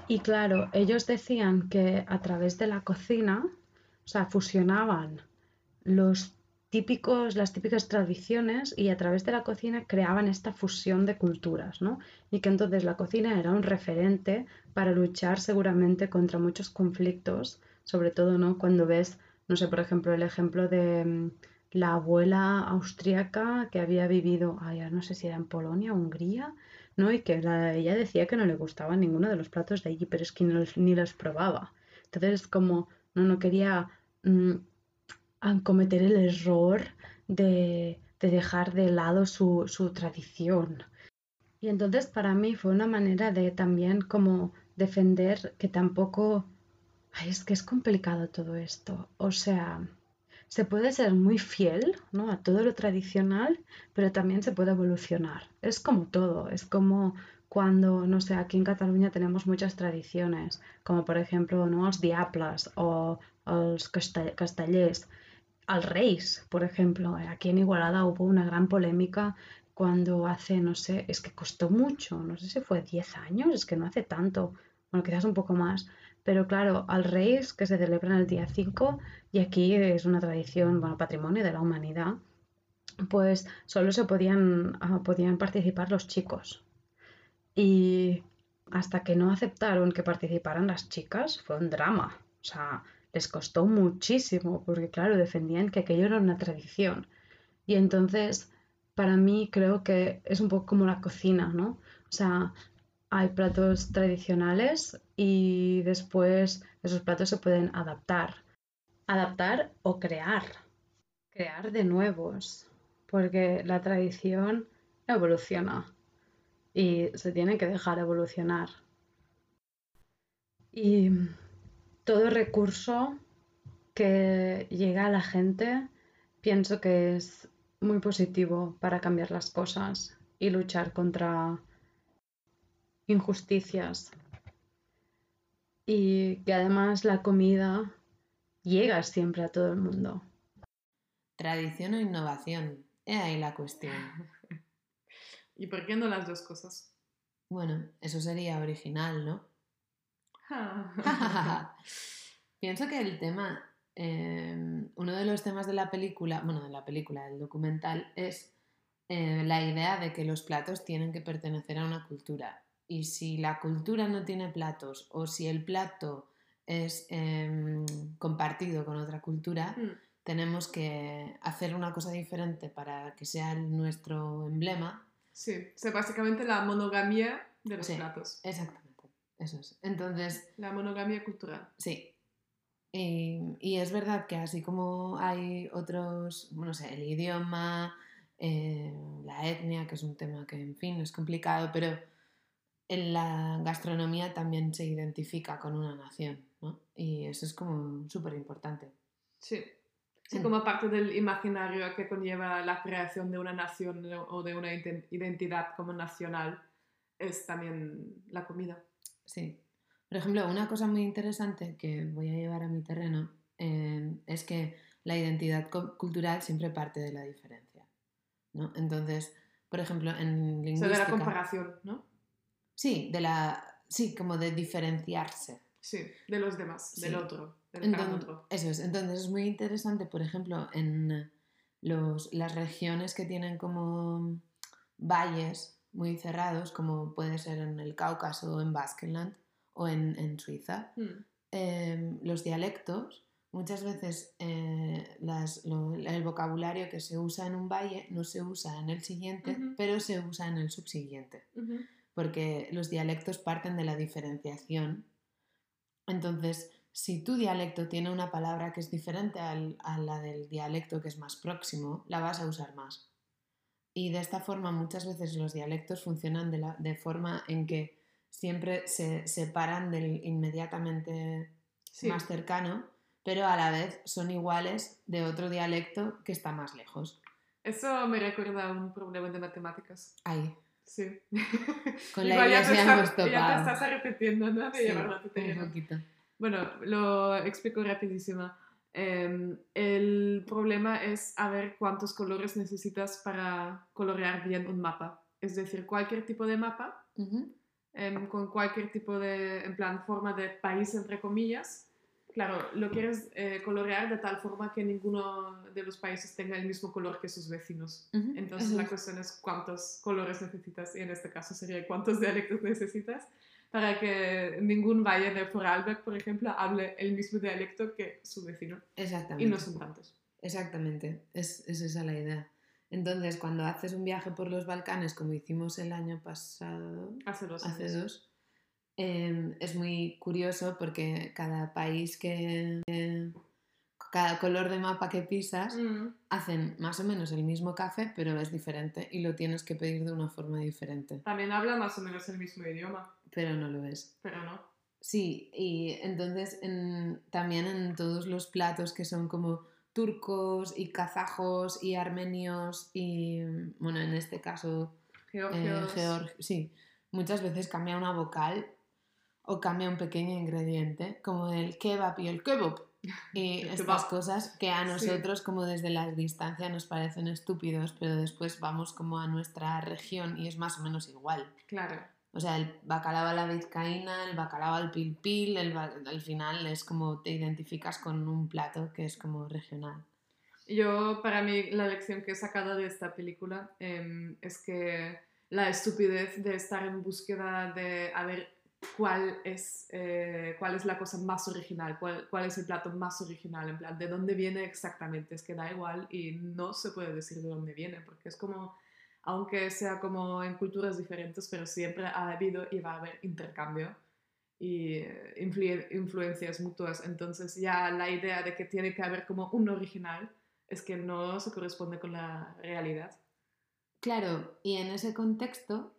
Y claro, ellos decían que a través de la cocina, o sea, fusionaban los típicos, las típicas tradiciones y a través de la cocina creaban esta fusión de culturas, ¿no? Y que entonces la cocina era un referente para luchar seguramente contra muchos conflictos, sobre todo, ¿no? Cuando ves, no sé, por ejemplo, el ejemplo de mm, la abuela austríaca que había vivido, ay, no sé si era en Polonia Hungría, ¿no? Y que la- ella decía que no le gustaba ninguno de los platos de allí, pero es que no ni los probaba. Entonces es como, no, no quería mm, a cometer el error de, de dejar de lado su, su tradición. Y entonces para mí fue una manera de también como defender que tampoco... Ay, es que es complicado todo esto. O sea, se puede ser muy fiel, ¿no? a todo lo tradicional, pero también se puede evolucionar. Es como todo, es como cuando, no sé, aquí en Cataluña tenemos muchas tradiciones, como por ejemplo, ¿no? els diables o els casta- castellers, als reis, por ejemplo. Aquí en Igualada hubo una gran polémica cuando hace, no sé, es que costó mucho, no sé si fue 10 años, es que no hace tanto, bueno, quizás un poco más, pero claro, al Reis que se celebran el día 5 y aquí es una tradición, bueno, patrimonio de la humanidad, pues solo se podían, ah, podían participar los chicos. Y hasta que no aceptaron que participaran las chicas, fue un drama. O sea, les costó muchísimo, porque claro, defendían que aquello era una tradición. Y entonces, para mí creo que es un poco como la cocina, ¿no? O sea, hay platos tradicionales y después esos platos se pueden adaptar. Adaptar o crear. Crear de nuevos. Porque la tradición evoluciona y se tiene que dejar evolucionar. Y todo recurso que llega a la gente pienso que es muy positivo para cambiar las cosas y luchar contra injusticias. Y que además la comida llega siempre a todo el mundo. Tradición o innovación. He ahí la cuestión. ¿Y por qué no las dos cosas? Bueno, eso sería original, ¿no? Pienso que el tema, eh, uno de los temas de la película, bueno, de la película, del documental, es eh, la idea de que los platos tienen que pertenecer a una cultura. Y si la cultura no tiene platos o si el plato es em, compartido con otra cultura, Mm, tenemos que hacer una cosa diferente para que sea nuestro emblema. Sí, o sea, básicamente la monogamia de los Sí. platos. Exactamente, eso es. Entonces, La monogamia cultural. Sí. Y, y es verdad que así como hay otros, no sé, el idioma, eh, la etnia, que es un tema que, en fin, es complicado, pero la gastronomía también se identifica con una nación, ¿no? Y eso es como súper importante. Sí. Sí, Mm. como parte del imaginario que conlleva la creación de una nación o de una ident- identidad como nacional es también la comida. Sí. Por ejemplo, una cosa muy interesante que voy a llevar a mi terreno eh, es que la identidad cultural siempre parte de la diferencia, ¿no? Entonces, por ejemplo, en O sea, lingüística... de la comparación, ¿no? Sí, de la... Sí, como de diferenciarse. Sí, de los demás, Sí. del otro, del Entonces, otro. eso es. Entonces es muy interesante, por ejemplo, en los, las regiones que tienen como valles muy cerrados, como puede ser en el Cáucaso en Baskenland o en, en Suiza, Mm, eh, los dialectos, muchas veces eh, las- lo- el vocabulario que se usa en un valle no se usa en el siguiente, Ujú. pero se usa en el subsiguiente ujú. Porque los dialectos parten de la diferenciación. Entonces, si tu dialecto tiene una palabra que es diferente al- a la del dialecto que es más próximo, la vas a usar más. Y de esta forma muchas veces los dialectos funcionan de, la- de forma en que siempre se separan del inmediatamente Sí. más cercano, pero a la vez son iguales de otro dialecto que está más lejos. Eso me recuerda a un problema de matemáticas. Ahí, Sí. con la ya iglesia estás- hemos topado. Ya te estás repitiendo, ¿no? De Sí, llevarlo a tu terreno. un poquito. Bueno, lo explico rapidísimo. Eh, el problema es a ver cuántos colores necesitas para colorear bien un mapa. Es decir, cualquier tipo de mapa, em, con cualquier tipo de, en plan, forma de país, entre comillas. Claro, lo quieres eh, colorear de tal forma que ninguno de los países tenga el mismo color que sus vecinos. Entonces la es. cuestión es cuántos colores necesitas, y en este caso sería cuántos dialectos necesitas para que ningún valle de Vorarlberg, por ejemplo, hable el mismo dialecto que su vecino. Exactamente. Y no son tantos. Exactamente, es, es esa la idea. Entonces, cuando haces un viaje por los Balcanes, como hicimos el año pasado, Hace dos hace años. dos, eh, es muy curioso porque cada país que... eh, cada color de mapa que pisas Mm, hacen más o menos el mismo café, pero es diferente y lo tienes que pedir de una forma diferente, También habla más o menos el mismo idioma, pero no lo es. pero no. Sí, y entonces en- también en todos los platos que son como turcos y kazajos y armenios y, bueno, en este caso, eh, Georgios. georg- sí, muchas veces cambia una vocal o cambia un pequeño ingrediente, como el kebab y el kebab. Y El estas kebab. cosas que a Sí. nosotros como desde la distancia nos parecen estúpidos, pero después vamos como a nuestra región y es más o menos igual. Claro. O sea, el bacalao a la vizcaína, el bacalao al pil pil, el al final es como te identificas con un plato que es como regional. Yo, para mí, la lección que he sacado de esta película em, es que la estupidez de estar en búsqueda de a ver cuál es, eh, cuál es la cosa más original, cuál, cuál es el plato más original, en plan, de dónde viene exactamente, es que da igual y no se puede decir de dónde viene, porque es como aunque sea como en culturas diferentes, pero siempre ha habido y va a haber intercambio y eh, influ- influencias mutuas. Entonces ya la idea de que tiene que haber como un original es que no se corresponde con la realidad. Claro, y en ese contexto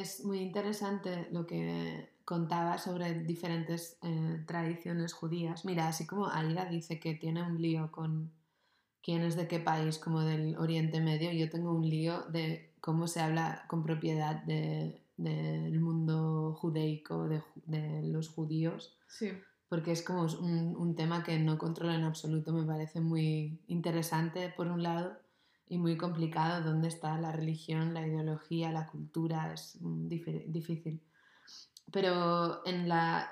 es muy interesante lo que contaba sobre diferentes eh, tradiciones judías. Mira, así como Aida dice que tiene un lío con quién es de qué país, como del Oriente Medio, yo tengo un lío de cómo se habla con propiedad de- del mundo judeico, de, ju- de los judíos Sí, porque es como un, un tema que no controlo en absoluto, me parece muy interesante por un lado y muy complicado dónde está la religión, la ideología, la cultura, es mm, difícil. Pero en la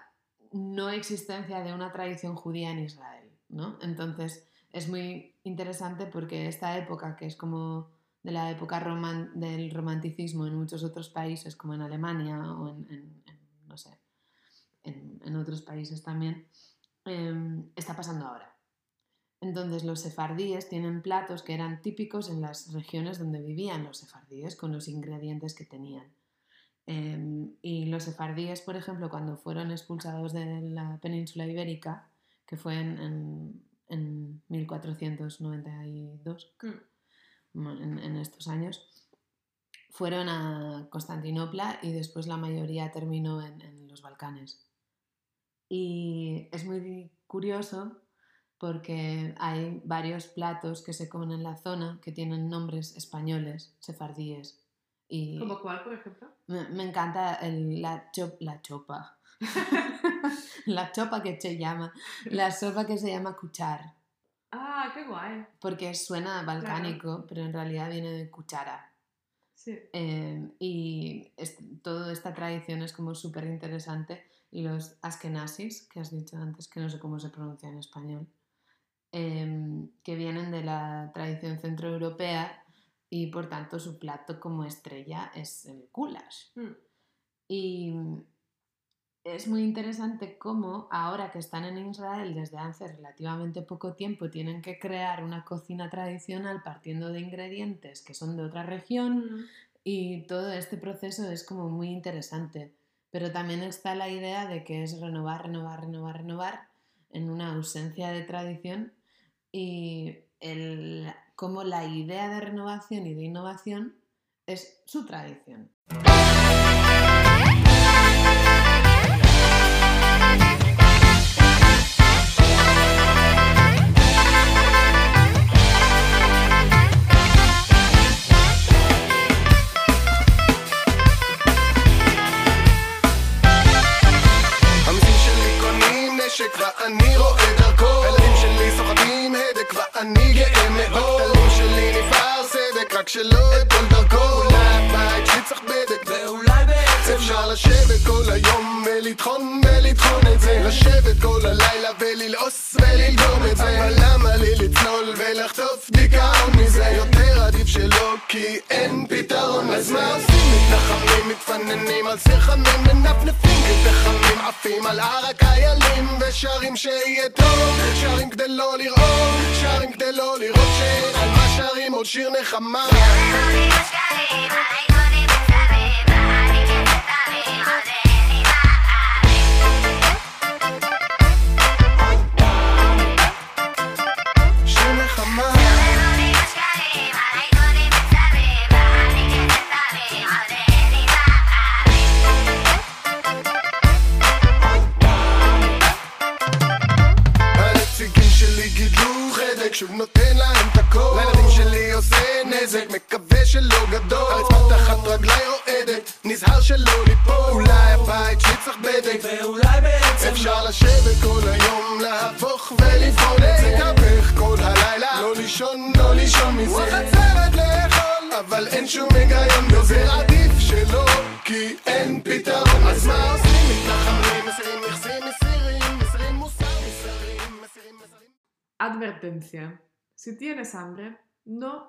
no existencia de una tradición judía en Israel, ¿no? Entonces es muy interesante porque esta época, que es como de la época roman- del romanticismo en muchos otros países, como en Alemania o en, no sé, en, otros países también, eh, está pasando ahora. Entonces los sefardíes tienen platos que eran típicos en las regiones donde vivían los sefardíes con los ingredientes que tenían. Eh, y los sefardíes, por ejemplo, cuando fueron expulsados de la península ibérica, que fue en, en- en 1492, Mm. en, en estos años, fueron a Constantinopla y después la mayoría terminó en, en los Balcanes. Y es muy curioso porque hay varios platos que se comen en la zona que tienen nombres españoles, sefardíes. Y ¿Como cuál, por ejemplo? me, me encanta el- la, chop- la chopa. la chopa que se llama. La sopa que se llama cuchar. Ah, qué guay. Porque suena balcánico, pero en realidad viene de cuchara. Sí. Eh, y es- toda esta tradición es como súper interesante. Y los askenazis, que has dicho antes, que no sé cómo se pronuncia en español, em, que vienen de la tradición centroeuropea y por tanto su plato como estrella es el goulash. Mm. Y es muy interesante cómo ahora que están en Israel desde hace relativamente poco tiempo tienen que crear una cocina tradicional partiendo de ingredientes que son de otra región Mm. y todo este proceso es como muy interesante. Pero también está la idea de que es renovar, renovar, renovar, renovar en una ausencia de tradición y el, como la idea de renovación y de innovación es su tradición.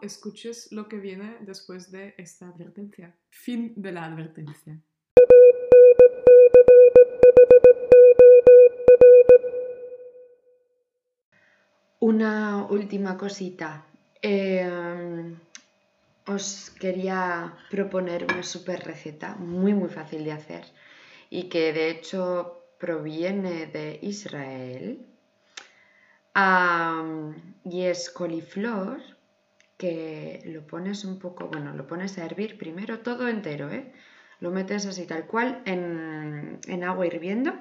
Escuches lo que viene después de esta advertencia. Fin de la advertencia. Una última cosita. Eh, os quería proponer una super receta muy muy fácil de hacer y que de hecho proviene de Israel. Y es coliflor que lo pones un poco, bueno, lo pones a hervir primero todo entero, ¿eh? Lo metes así tal cual en, en agua hirviendo.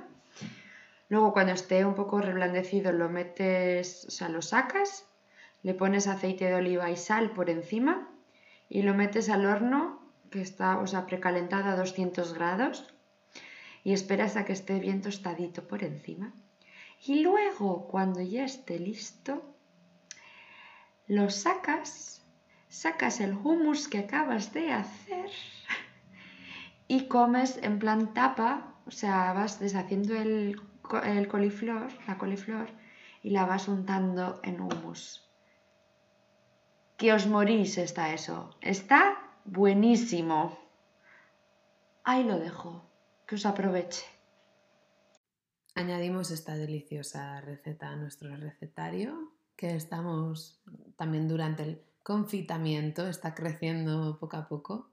Luego cuando esté un poco reblandecido lo metes, o sea, lo sacas, le pones aceite de oliva y sal por encima y lo metes al horno que está, o sea, precalentado a 200 grados y esperas a que esté bien tostadito por encima. Y luego, cuando ya esté listo, lo sacas, sacas el hummus que acabas de hacer y comes en plan tapa, o sea, vas deshaciendo el, el coliflor, la coliflor, y la vas untando en hummus. Que os morís está eso. Está buenísimo. Ahí lo dejo. Que os aproveche. Añadimos esta deliciosa receta a nuestro recetario, que estamos también durante el confitamiento, está creciendo poco a poco.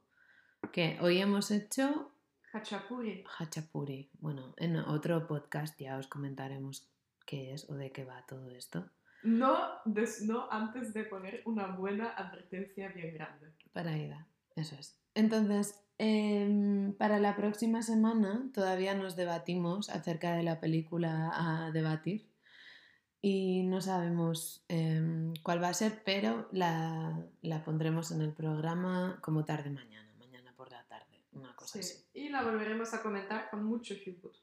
Que hoy hemos hecho Hachapuri. hachapuri. Bueno, en otro podcast ya os comentaremos qué es o de qué va todo esto. No, des- no antes de poner una buena advertencia bien grande. Para Aida, eso es. Entonces, em, para la próxima semana todavía nos debatimos acerca de la película a debatir y no sabemos em, cuál va a ser, pero la, la pondremos en el programa como tarde mañana, mañana por la tarde, una cosa Sí. así. Y la volveremos a comentar con mucho humor.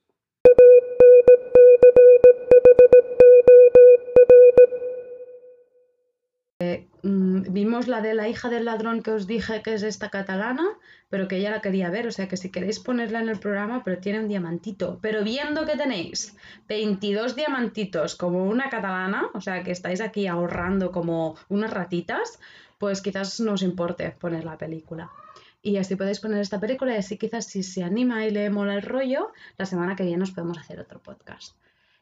Mm, vimos la de la hija del ladrón que os dije que es esta catalana, pero que ella la quería ver, o sea que si queréis ponerla en el programa, pero tiene un diamantito. Pero viendo que tenéis 22 diamantitos como una catalana, o sea que estáis aquí ahorrando como unas ratitas, pues quizás no os importe poner la película. Y así podéis poner esta película y así quizás si se anima y le mola el rollo, la semana que viene nos podemos hacer otro podcast.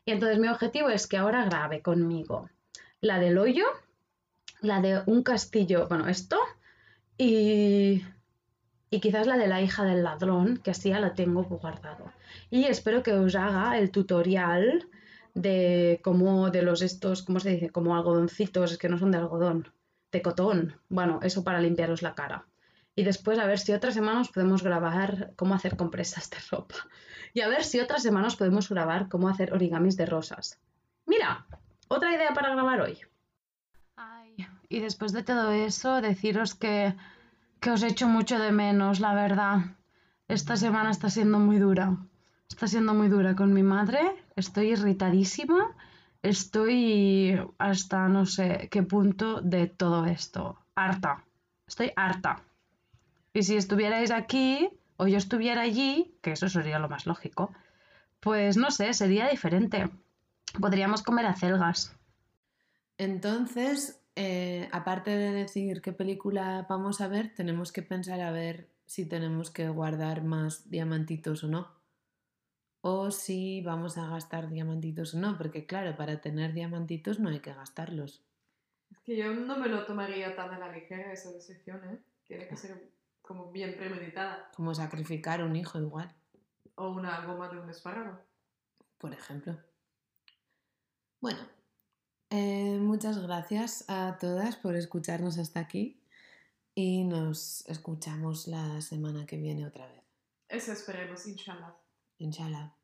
Y entonces mi objetivo es que ahora grabe conmigo la del hoyo, la de un castillo, bueno, esto, y, y quizás la de la hija del ladrón, que así ya la tengo guardado. Y espero que os haga el tutorial de cómo, de los estos, ¿cómo se dice? Como algodoncitos, que no son de algodón, de cotón. Bueno, eso para limpiaros la cara. Y después a ver si otra semana os podemos grabar cómo hacer compresas de ropa. Y a ver si otra semana os podemos grabar cómo hacer origamis de rosas. Mira, otra idea para grabar hoy. Y después de todo eso, deciros que, que os echo mucho de menos, la verdad. Esta semana está siendo muy dura. Está siendo muy dura con mi madre. Estoy irritadísima. Estoy hasta no sé qué punto de todo esto. Harta. Estoy harta. Y si estuvierais aquí o yo estuviera allí, que eso sería lo más lógico, pues no sé, sería diferente. Podríamos comer acelgas. Entonces, eh, aparte de decir qué película vamos a ver, tenemos que pensar a ver si tenemos que guardar más diamantitos o no. O si vamos a gastar diamantitos o no, porque claro, para tener diamantitos no hay que gastarlos. Es que yo no me lo tomaría tan a la ligera esa decisión, ¿eh? Tiene que ser como bien premeditada. Como sacrificar un hijo igual, O una goma de un espárrago. por ejemplo. Bueno, eh, muchas gracias a todas por escucharnos hasta aquí y nos escuchamos la semana que viene otra vez. Eso esperemos, inshallah. Inshallah.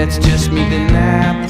That's just me. Then